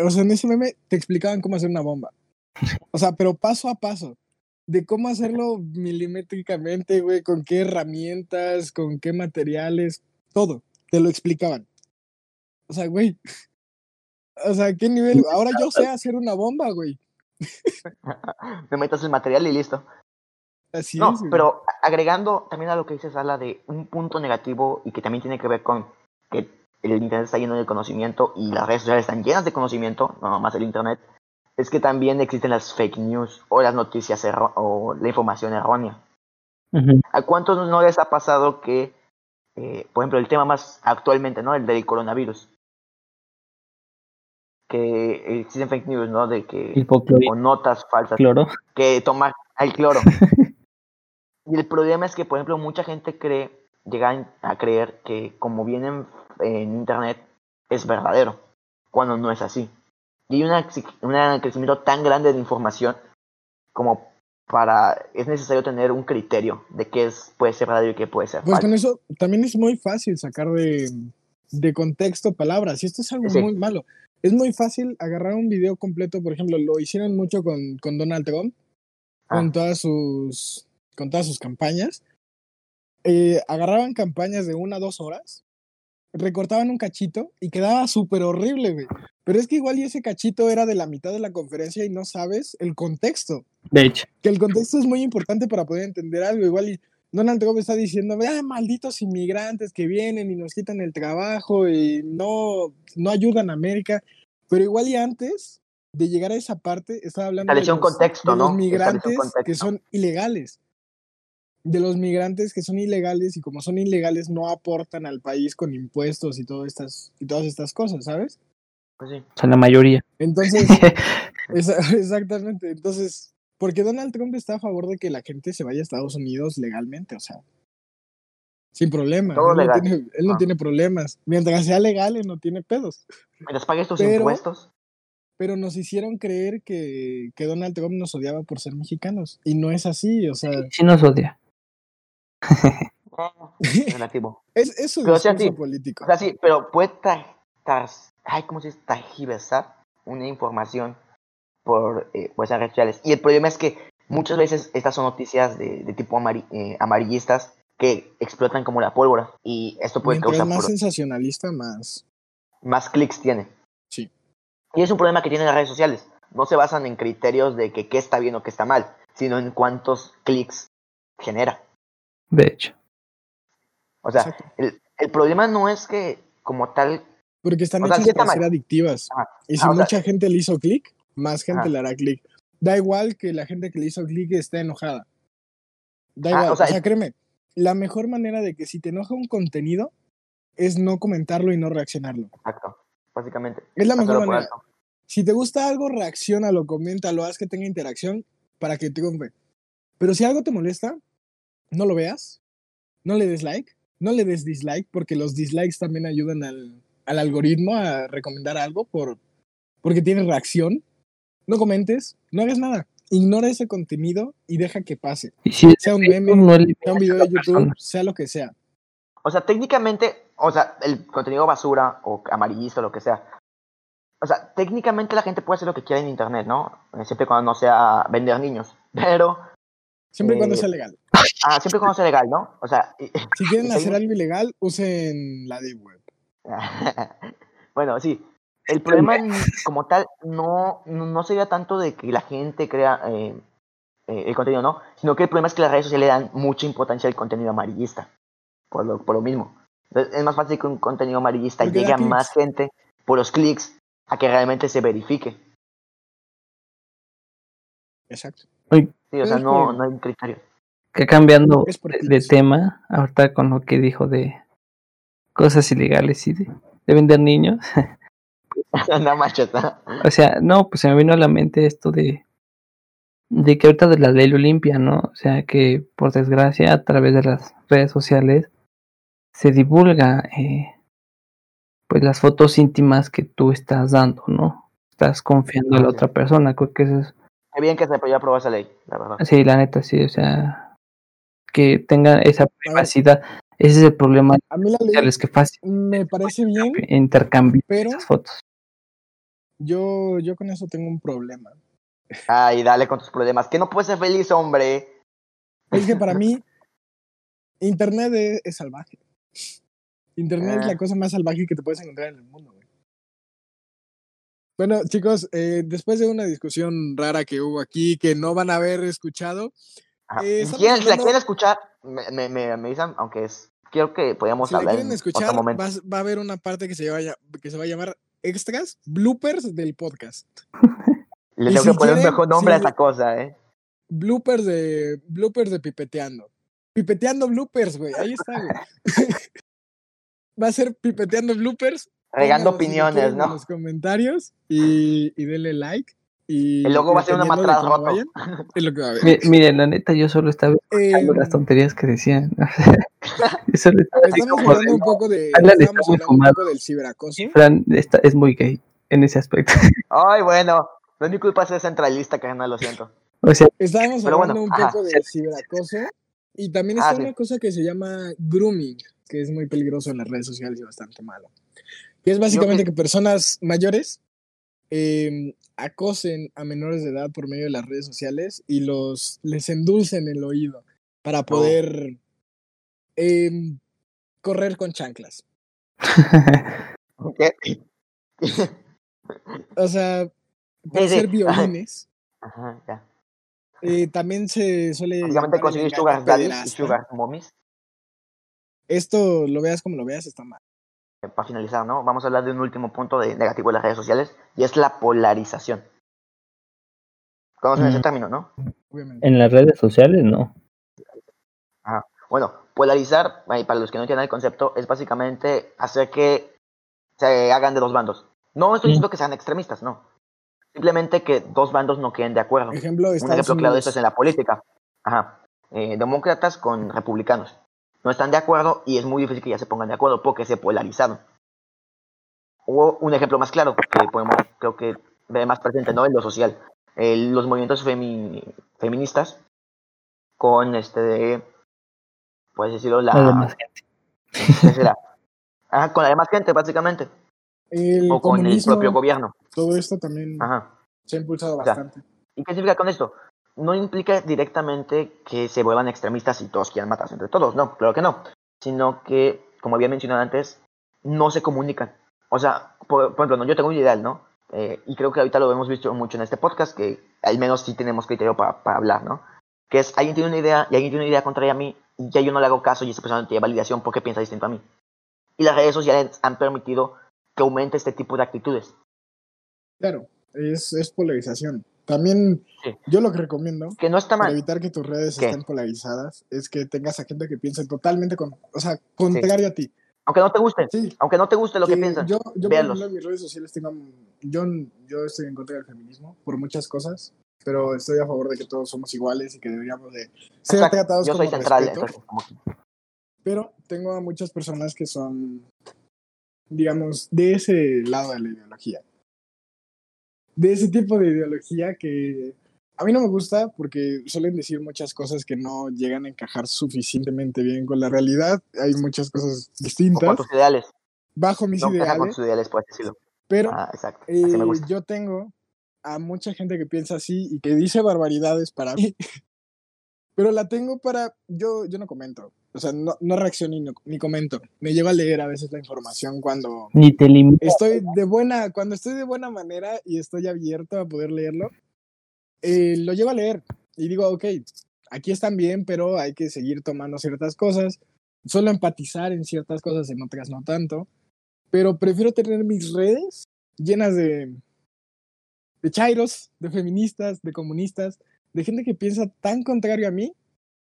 o sea, en ese meme te explicaban cómo hacer una bomba. O sea, pero paso a paso. De cómo hacerlo milimétricamente, güey, con qué herramientas, con qué materiales, todo. Te lo explicaban. O sea, güey. O sea, ¿qué nivel? Ahora yo sé hacer una bomba, güey. Me metas el material y listo. Así No, es. pero agregando también a lo que dice Sala de un punto negativo y que también tiene que ver con que el Internet está lleno de conocimiento y las redes sociales están llenas de conocimiento, no más el Internet, es que también existen las fake news o las noticias o la información errónea. ¿A cuántos no les ha pasado que, eh, por ejemplo, el tema más actualmente, ¿no? El del coronavirus? Que existen fake news, ¿no? De que, o notas falsas cloro. que tomar el cloro. y el problema es que, por ejemplo, mucha gente cree, llegan a creer que como vienen en internet es verdadero, cuando no es así. Y hay una, un crecimiento tan grande de información como para, es necesario tener un criterio de qué es, puede ser verdadero y qué puede ser Pues falso. con eso también es muy fácil sacar de, de contexto palabras. Y esto es algo Sí. muy malo. Es muy fácil agarrar un video completo, por ejemplo, lo hicieron mucho con, con Donald Trump, con Ah. todas sus con todas sus campañas. Eh, agarraban campañas de una a dos horas, recortaban un cachito y quedaba súper horrible, güey. Pero es que igual y ese cachito era de la mitad de la conferencia y no sabes el contexto De hecho, que el contexto es muy importante para poder entender algo. Igual y Donald Trump está diciendo, ah, malditos inmigrantes que vienen y nos quitan el trabajo y no, no ayudan a América. Pero igual y antes de llegar a esa parte, estaba hablando de Estableció un los, contexto, de los ¿no? Estableció un migrantes contexto. que son ilegales. De los migrantes que son ilegales y como son ilegales no aportan al país con impuestos y, todo estas, y todas estas cosas, ¿sabes? Pues sí. o sea, la mayoría. Entonces, esa- exactamente. Entonces, porque Donald Trump está a favor de que la gente se vaya a Estados Unidos legalmente, o sea, sin problema. Todo él, no legal. tiene, él no Ah. tiene problemas. Mientras sea legal, él no tiene pedos. Mientras pagues tus Pero- impuestos. Pero nos hicieron creer que, que Donald Trump nos odiaba por ser mexicanos. Y no es así, o sea, Sí nos odia. Relativo. es, es o sea, discurso sí, político. O sea, sí, pero puede tar, tar- ay, ¿cómo se dice? Targiversar una información por, eh, por esas redes sociales. Y el problema es que muchas veces estas son noticias de, de tipo amari- eh, amarillistas que explotan como la pólvora. Y esto puede Mientras causar más pro- sensacionalista, más. más clics tiene. Sí. Y es un problema que tienen las redes sociales. No se basan en criterios de que qué está bien o qué está mal, sino en cuántos clics genera. De hecho, O sea, el, el problema no es que como tal Porque están o sea, hechas para ser adictivas. Ajá. Y si Ah, o sea- mucha gente le hizo clic, más gente Ajá. le hará clic. Da igual que la gente que le hizo clic esté enojada. Da Ah, igual. o o sea, sea, créeme, la mejor manera de que si te enoja un contenido es no comentarlo y no reaccionarlo. Exacto, básicamente. Es la mejor manera. Si te gusta algo, reaccionalo, coméntalo, haz que tenga interacción para que triunfe. Pero si algo te molesta, no lo veas, no le des like, no le des dislike, porque los dislikes también ayudan al, al algoritmo a recomendar algo por, porque tiene reacción. No comentes, no hagas nada. Ignora ese contenido y deja que pase. y si es Sea un meme, no Sea un video de YouTube, persona. sea lo que sea. O sea, técnicamente, o sea, el contenido basura o amarillista o lo que sea. O sea, técnicamente la gente puede hacer lo que quiera en internet, ¿no? Siempre cuando no sea vender niños. Pero, Siempre y cuando Eh, sea legal. ah, siempre y cuando sea legal, ¿no? O sea, Si quieren hacer algo ilegal, usen la Deep Web. bueno, sí. El problema n- como tal no, no sería tanto de que la gente crea eh, eh, el contenido, ¿no? Sino que el problema es que las redes sociales le dan mucha importancia al contenido amarillista. Por lo, por lo mismo. Entonces, es más fácil que un contenido amarillista Porque llegue a más gente por los clics a que realmente se verifique. Exacto. Oye, Sí, o sea, no, no hay un criterio. que cambiando de, tema, ahorita con lo que dijo de cosas ilegales y de, de vender niños. no macheta. O sea, no, pues se me vino a la mente esto de de que ahorita de la ley Olimpia, ¿no? O sea, que por desgracia a través de las redes sociales se divulga eh, pues las fotos íntimas que tú estás dando, ¿no? Estás confiando a la sí. otra persona, creo que eso es Qué bien que se apoyó a aprobar esa ley, la verdad. Sí, la neta, sí, o sea, que tengan esa privacidad. Ese es el problema A mí la ley es que fácil me parece bien, intercambiar pero esas fotos. yo, yo con eso tengo un problema. Ay, dale con tus problemas. Que no puedes ser feliz, hombre. Es que para mí, Internet es, es salvaje. Internet es Ah. la cosa más salvaje que te puedes encontrar en el mundo. güey. Bueno, chicos, eh, después de una discusión rara que hubo aquí, que no van a haber escuchado. Eh, Si quieren- si la quieren escuchar, me, me, me, me avisan, aunque es. Creo que podríamos si la hablar quieren en escuchar, otro momento. va, a- va a haber una parte que se, va a, lla- que se va a llamar extras, bloopers del podcast. Le tengo si que poner un mejor nombre si- a esa cosa, ¿eh? Bloopers de, bloopers de pipeteando. Pipeteando bloopers, güey. Ahí está, güey. va a ser pipeteando bloopers. Regando si opiniones, quieren En ¿no? los comentarios y, y denle like. Y El logo va a ser una matrada roto. que Miren, la neta, yo solo estaba escuchando Em, las tonterías que decían. yo solo estaba así Estamos hablando de, un poco de. Alan está Estábamos muy hablando un fumado. poco del ciberacoso. Fran está- es muy gay en ese aspecto. Ay, bueno. No es mi culpa ser centralista, carnal, lo siento. o sea, Estábamos Pero hablando bueno, un ajá. poco del ciberacoso. Y también está Ah, sí. una cosa que se llama grooming, que es muy peligroso en las redes sociales y bastante malo. Que es básicamente que- que personas mayores eh, acosen a menores de edad por medio de las redes sociales y los les endulcen el oído para poder em, correr con chanclas. ¿Qué? O sea, para Sí, sí. hacer violines. Ajá, ya. eh, también se suele. Básicamente conseguir sugar daddies y sugar mommies. Esto lo veas como lo veas, está mal. Eh, Para finalizar, ¿no? Vamos a hablar de un último punto de negativo de las redes sociales y es la polarización. Conocen ese Mm. término, ¿no? Obviamente. en las redes sociales no. Bueno, polarizar, para los que no entiendan el concepto, es básicamente hacer que se hagan de dos bandos. No estoy Mm. diciendo que sean extremistas, no. Simplemente que dos bandos no queden de acuerdo. Ejemplo, Un ejemplo claro de esto es en la política. Ajá. Eh, demócratas con republicanos. No están de acuerdo y es muy difícil que ya se pongan de acuerdo porque se polarizaron. O un ejemplo más claro que podemos, creo que ver más presente, ¿no? En lo social. Eh, los movimientos femi- feministas con este de, puedes decirlo, la... La demás gente. ¿qué será? Ajá, con la demás gente, básicamente. El O con el propio gobierno. todo esto también Ajá. se ha impulsado O sea, bastante. ¿Y qué significa con esto? No implica directamente que se vuelvan extremistas y todos quieran matarse entre todos, no, claro que no. Sino que, como había mencionado antes, no se comunican. O sea, por, ejemplo, no, yo tengo un ideal, ¿no? Eh, y creo que ahorita lo hemos visto mucho en este podcast, que al menos sí tenemos criterio para, para hablar, ¿no? Que es, alguien tiene una idea y alguien tiene una idea contraria a mí y ya yo no le hago caso y esa persona no tiene validación porque piensa distinto a mí. Y las redes sociales han permitido que aumente este tipo de actitudes. Claro, es, es polarización. También Sí. yo lo que recomiendo Que no está para mal. evitar que tus redes ¿Qué? estén polarizadas es que tengas a gente que piense totalmente con, o sea, contrario a ti. Aunque no te guste, Sí. aunque no te guste lo que que piensan. Yo, yo por ejemplo, en mis redes sociales tengo, yo, yo estoy en contra del feminismo por muchas cosas, pero estoy a favor de que todos somos iguales y que deberíamos de ser Exacto, tratados Yo con soy central, entonces, como Pero tengo a muchas personas que son, digamos, de ese lado de la ideología. De ese tipo de ideología que a mí no me gusta porque suelen decir muchas cosas que no llegan a encajar suficientemente bien con la realidad. Hay muchas cosas distintas tus ideales. bajo mis No encaja con ideales, tus ideales, puedes decirlo. pero Ah, exacto. Eh, yo tengo a mucha gente que piensa así y que dice barbaridades para mí, pero la tengo para, yo, yo no comento, o sea, no, no reacciono ni, ni comento, me llevo a leer a veces la información cuando Ni te estoy de buena, cuando estoy de buena manera y estoy abierto a poder leerlo, eh, lo llevo a leer y digo, ok, aquí están bien, pero hay que seguir tomando ciertas cosas, solo empatizar en ciertas cosas, en otras no tanto, pero prefiero tener mis redes llenas de, de chairos, de feministas, de comunistas, de gente que piensa tan contrario a mí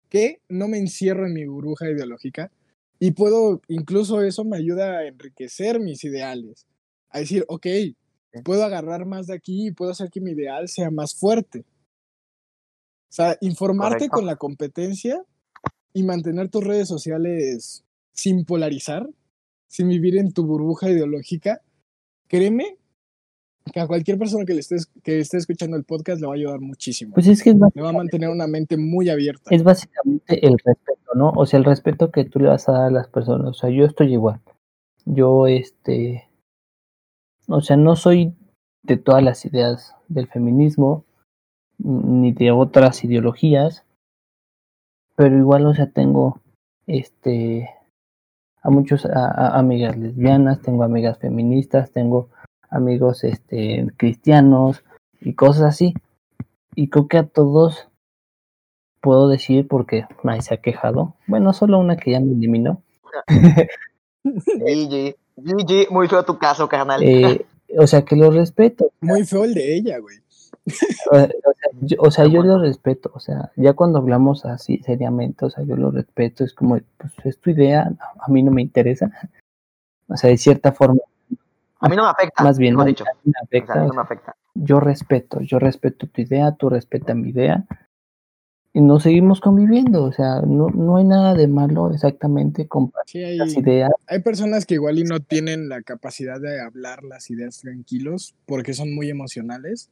que no me encierro en mi burbuja ideológica y puedo, incluso eso me ayuda a enriquecer mis ideales, a decir, ok, puedo agarrar más de aquí y puedo hacer que mi ideal sea más fuerte. O sea, informarte con la competencia y mantener tus redes sociales sin polarizar, sin vivir en tu burbuja ideológica, créeme que a cualquier persona que le esté, que esté escuchando el podcast le va a ayudar muchísimo. Pues es que le va a mantener una mente muy abierta. Es básicamente el respeto, ¿no? O sea, el respeto que tú le vas a dar a las personas. O sea, yo estoy igual. Yo, este. O sea, no soy de todas las ideas del feminismo, ni de otras ideologías, pero igual, o sea, tengo, este, a muchos a, amigas lesbianas, tengo amigas feministas, tengo amigos este cristianos y cosas así. Y creo que a todos puedo decir porque nadie se ha quejado. Bueno, solo una que ya me eliminó. GG, GG, muy feo tu caso, carnal. Eh, o sea que lo respeto. Muy feo el de ella, güey. O sea, yo, lo respeto, o sea, ya cuando hablamos así seriamente, o sea, yo lo respeto, es como, pues es tu idea, a mí no me interesa, o sea, de cierta forma. A mí no me afecta. Más bien, no, dicho. Me afecta, me afecta. Yo respeto, yo respeto tu idea, tú respetas mi idea, y nos seguimos conviviendo, o sea, no, no hay nada de malo exactamente con las ideas. Hay personas que igual y no tienen la capacidad de hablar las ideas tranquilos porque son muy emocionales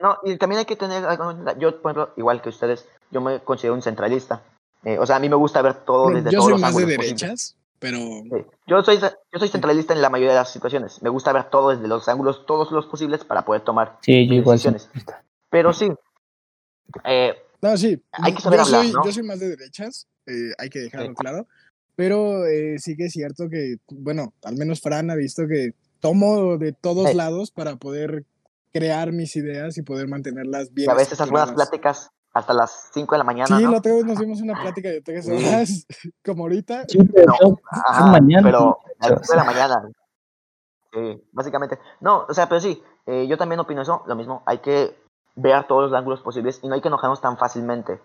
no, y también hay que tener, yo, por ejemplo, igual que ustedes, yo me considero un centralista. Eh, o sea, a mí me gusta ver todo desde yo todos soy más de derechas, pero... Yo, soy, yo soy centralista en la mayoría de las situaciones. Me gusta ver todo desde los ángulos, todos los posibles para poder tomar sí, yo decisiones. pero sí. Eh, no, sí. Hay que saber yo hablar, soy, ¿no? Yo soy más de derechas, eh, hay que dejarlo claro. Pero sí que es cierto que, bueno, al menos Fran ha visto que tomo de todos lados para poder crear mis ideas y poder mantenerlas bien. Y a veces esas buenas pláticas hasta las 5 de la mañana. Sí, ¿no? la otra vez nos dimos una plática de tres horas, como ahorita. Sí, pero, no, ajá, mañana, pero a las 5 de la mañana. Sí, básicamente. No, o sea, pero sí, eh, yo también opino eso, lo mismo. Hay que ver todos los ángulos posibles y no hay que enojarnos tan fácilmente.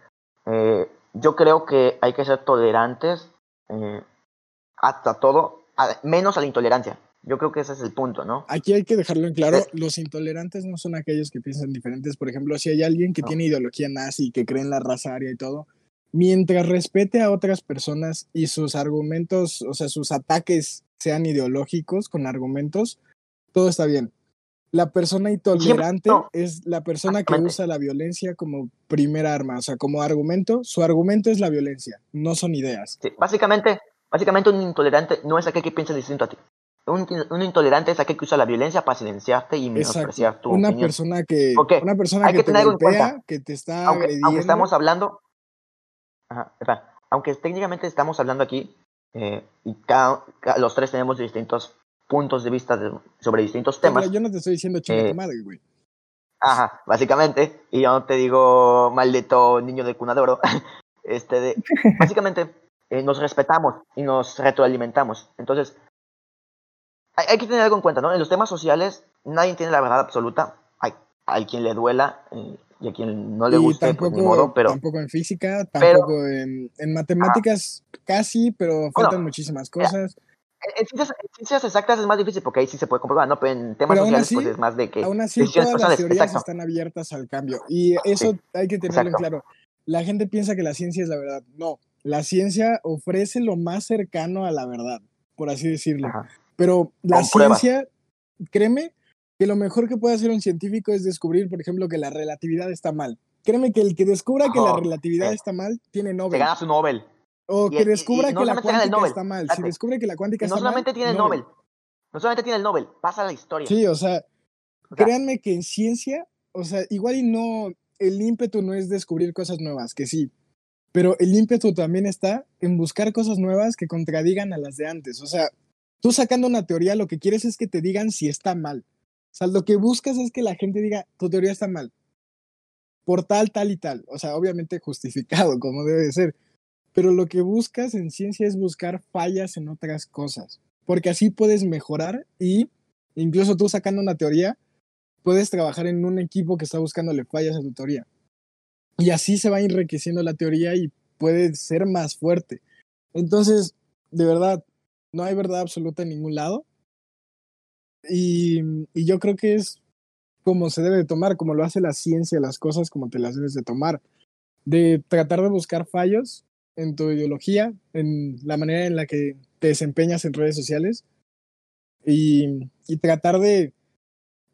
Eh, yo creo que hay que ser tolerantes eh, hasta todo, menos a la intolerancia. Yo creo que ese es el punto, ¿no? Aquí hay que dejarlo en claro, los intolerantes no son aquellos que piensan diferentes. Por ejemplo, si hay alguien que tiene ideología nazi, que cree en la raza aria y todo, mientras respete a otras personas y sus argumentos, o sea, sus ataques sean ideológicos con argumentos, todo está bien. La persona intolerante es la persona que usa la violencia como primera arma, o sea, como argumento. Su argumento es la violencia, no son ideas. Sí, básicamente, básicamente un intolerante no es aquel que piensa distinto a ti. Un, un, intolerante es aquel que usa la violencia para silenciarte y menospreciar tu una opinión. Persona que. Una persona Hay que, que, tener te cuenta. que te está aunque, agrediendo. aunque estamos hablando, ajá, aunque técnicamente estamos hablando aquí eh, y cada, cada, los tres tenemos distintos puntos de vista de, sobre distintos temas. Pero yo no te estoy diciendo chinga eh, madre, güey. Ajá, básicamente, y yo no te digo maldito niño de cuna de oro. este de, básicamente eh, nos respetamos y nos retroalimentamos. Entonces, hay, hay, que tener algo en cuenta, ¿no? En los temas sociales nadie tiene la verdad absoluta. Hay, hay quien le duela eh, y a quien no le y guste, tampoco, pues, modo, pero... Tampoco en física, tampoco pero, en, en, matemáticas ah, casi, pero faltan muchísimas cosas. En, en, ciencias, en, ciencias, exactas es más difícil porque ahí sí se puede comprobar, ¿no? Pero en temas pero sociales así, pues es más de que... Aún así todas personales. las teorías Exacto. están abiertas al cambio y eso Sí, hay que tenerlo en exacto. claro. La gente piensa que la ciencia es la verdad. No, la ciencia ofrece lo más cercano a la verdad, por así decirlo. Ajá. Pero la ciencia, créeme, que lo mejor que puede hacer un científico es descubrir, por ejemplo, que la relatividad está mal. Créeme que el que descubra que la relatividad está mal tiene Nobel. gana su Nobel. O y- que descubra y no que la solamente cuántica está mal. Si descubre que la cuántica no está solamente mal, tiene el Nobel. No solamente tiene el Nobel, pasa la historia. Sí, o sea, O sea, créanme que en ciencia, o sea, igual y no, el ímpetu no es descubrir cosas nuevas, que sí, pero el ímpetu también está en buscar cosas nuevas que contradigan a las de antes. O sea, tú sacando una teoría, lo que quieres es que te digan si está mal. O sea, lo que buscas es que la gente diga, tu teoría está mal. Por tal, tal y tal. O sea, obviamente justificado, como debe de ser. Pero lo que buscas en ciencia es buscar fallas en otras cosas. Porque así puedes mejorar y incluso tú sacando una teoría, puedes trabajar en un equipo que está buscándole fallas a tu teoría. Y así se va enriqueciendo la teoría y puede ser más fuerte. Entonces, de verdad, no hay verdad absoluta en ningún lado. Y, y yo creo que es como se debe de tomar, como lo hace la ciencia, las cosas como te las debes de tomar. De tratar de buscar fallos en tu ideología, en la manera en la que te desempeñas en redes sociales y, y tratar de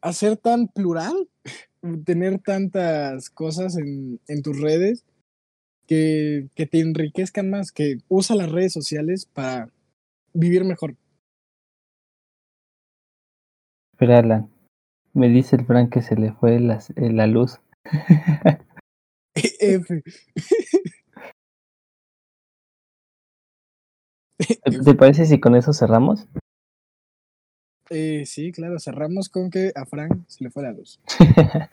hacer tan plural, tener tantas cosas en, en tus redes que, que te enriquezcan más, que usa las redes sociales para vivir mejor. Pero Alan, me dice el Frank que se le fue la, la luz. F. ¿Te parece si con eso cerramos? Eh, sí, claro, cerramos con que a Frank se le fue la luz.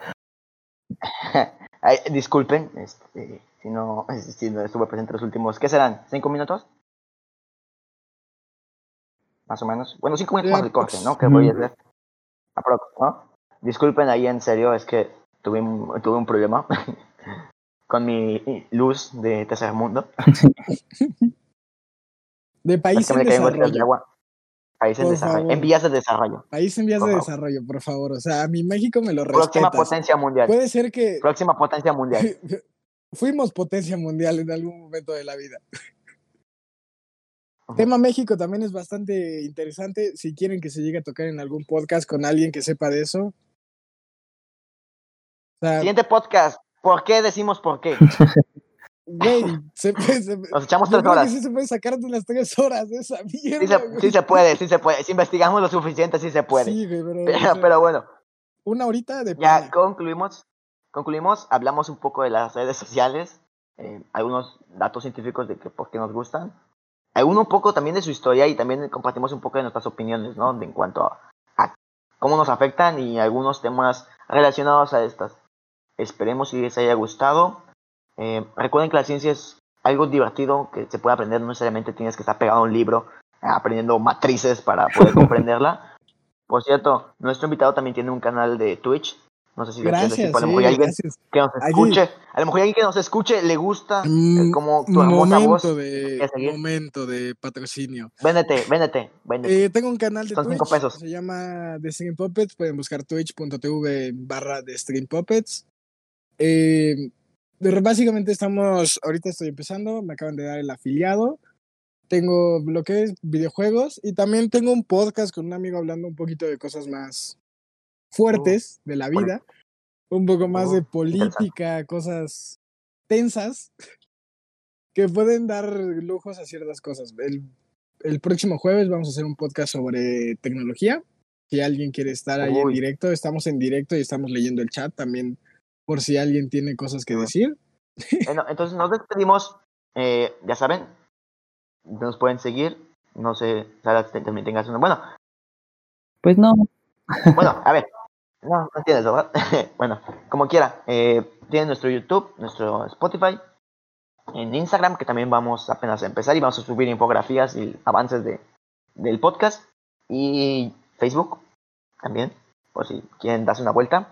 Ay, disculpen este, si, no, si no estuve presente los últimos. ¿Qué serán? ¿Cinco minutos? Más o menos. Bueno, cinco minutos más el corte, ¿no? Que voy a hacer. ¿no? Disculpen ahí, en serio, es que tuve un, tuve un problema con mi luz de tercer mundo. De país en gotitas de desarrollo. agua. País en desarrollo. En vías de desarrollo. País en vías Por de favor. desarrollo, por favor. O sea, a mi México me lo Próxima respetas. potencia mundial. Puede ser que Próxima potencia mundial. fuimos potencia mundial en algún momento de la vida. Tema México también es bastante interesante. Si quieren que se llegue a tocar en algún podcast con alguien que sepa de eso. O sea, Siguiente podcast. ¿Por qué decimos por qué? güey, se, puede- se- Nos echamos tres horas. sí se puede sacar de las tres horas de esa mierda. Sí se, güey. sí se puede, sí se puede. Si investigamos lo suficiente, sí se puede. Sí, güey, pero, o Pero, sea, pero bueno, una horita de ya concluimos. Concluimos, hablamos un poco de las redes sociales, eh, algunos datos científicos de que por qué nos gustan, alguno un poco también de su historia y también compartimos un poco de nuestras opiniones, ¿no? De en cuanto a, a cómo nos afectan y algunos temas relacionados a estas. Esperemos si les haya gustado. Eh, recuerden que la ciencia es algo divertido que se puede aprender, no necesariamente tienes que estar pegado a un libro eh, aprendiendo matrices para poder comprenderla. Por cierto, nuestro invitado también tiene un canal de Twitch. No sé si Gracias, a lo sí, mejor hay alguien gracias. que nos Allí- escuche, a lo mejor hay alguien que nos escuche le gusta eh, Mm, como tu hermosa voz. momento de ¿Quieres seguir? momento de patrocinio. Véndete, véndete, véndete. Eh, tengo un canal de Son Twitch. cinco pesos. Se llama The Stream Puppets. Pueden buscar twitch.tv barra The Stream Puppets. Eh, de- básicamente estamos, ahorita estoy empezando, me acaban de dar el afiliado. Tengo lo que es videojuegos y también tengo un podcast con un amigo hablando un poquito de cosas más fuertes de la vida. Un poco más de política, cosas tensas que pueden dar lujos a ciertas cosas. El, el próximo jueves vamos a hacer un podcast sobre tecnología. Si alguien quiere estar ahí en directo, estamos en directo y estamos leyendo el chat también por si alguien tiene cosas que decir. Bueno, entonces nos despedimos. eh, ya saben, nos pueden seguir. No sé, Sara, también tengas una. Bueno, Pues no, bueno, a ver. No, no entiendes, ¿verdad? bueno, como quiera. Eh, tienen nuestro YouTube, nuestro Spotify, en Instagram, que también vamos apenas a empezar y vamos a subir infografías y avances de, del podcast. Y Facebook también, por si quieren darse una vuelta.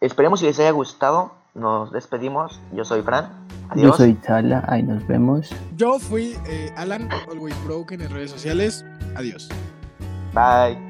Esperemos si les haya gustado. Nos despedimos. Yo soy Fran. yo Adiós. soy Chala, ahí nos vemos. Yo fui eh, Alan, Always Broken en redes sociales. Adiós. Bye.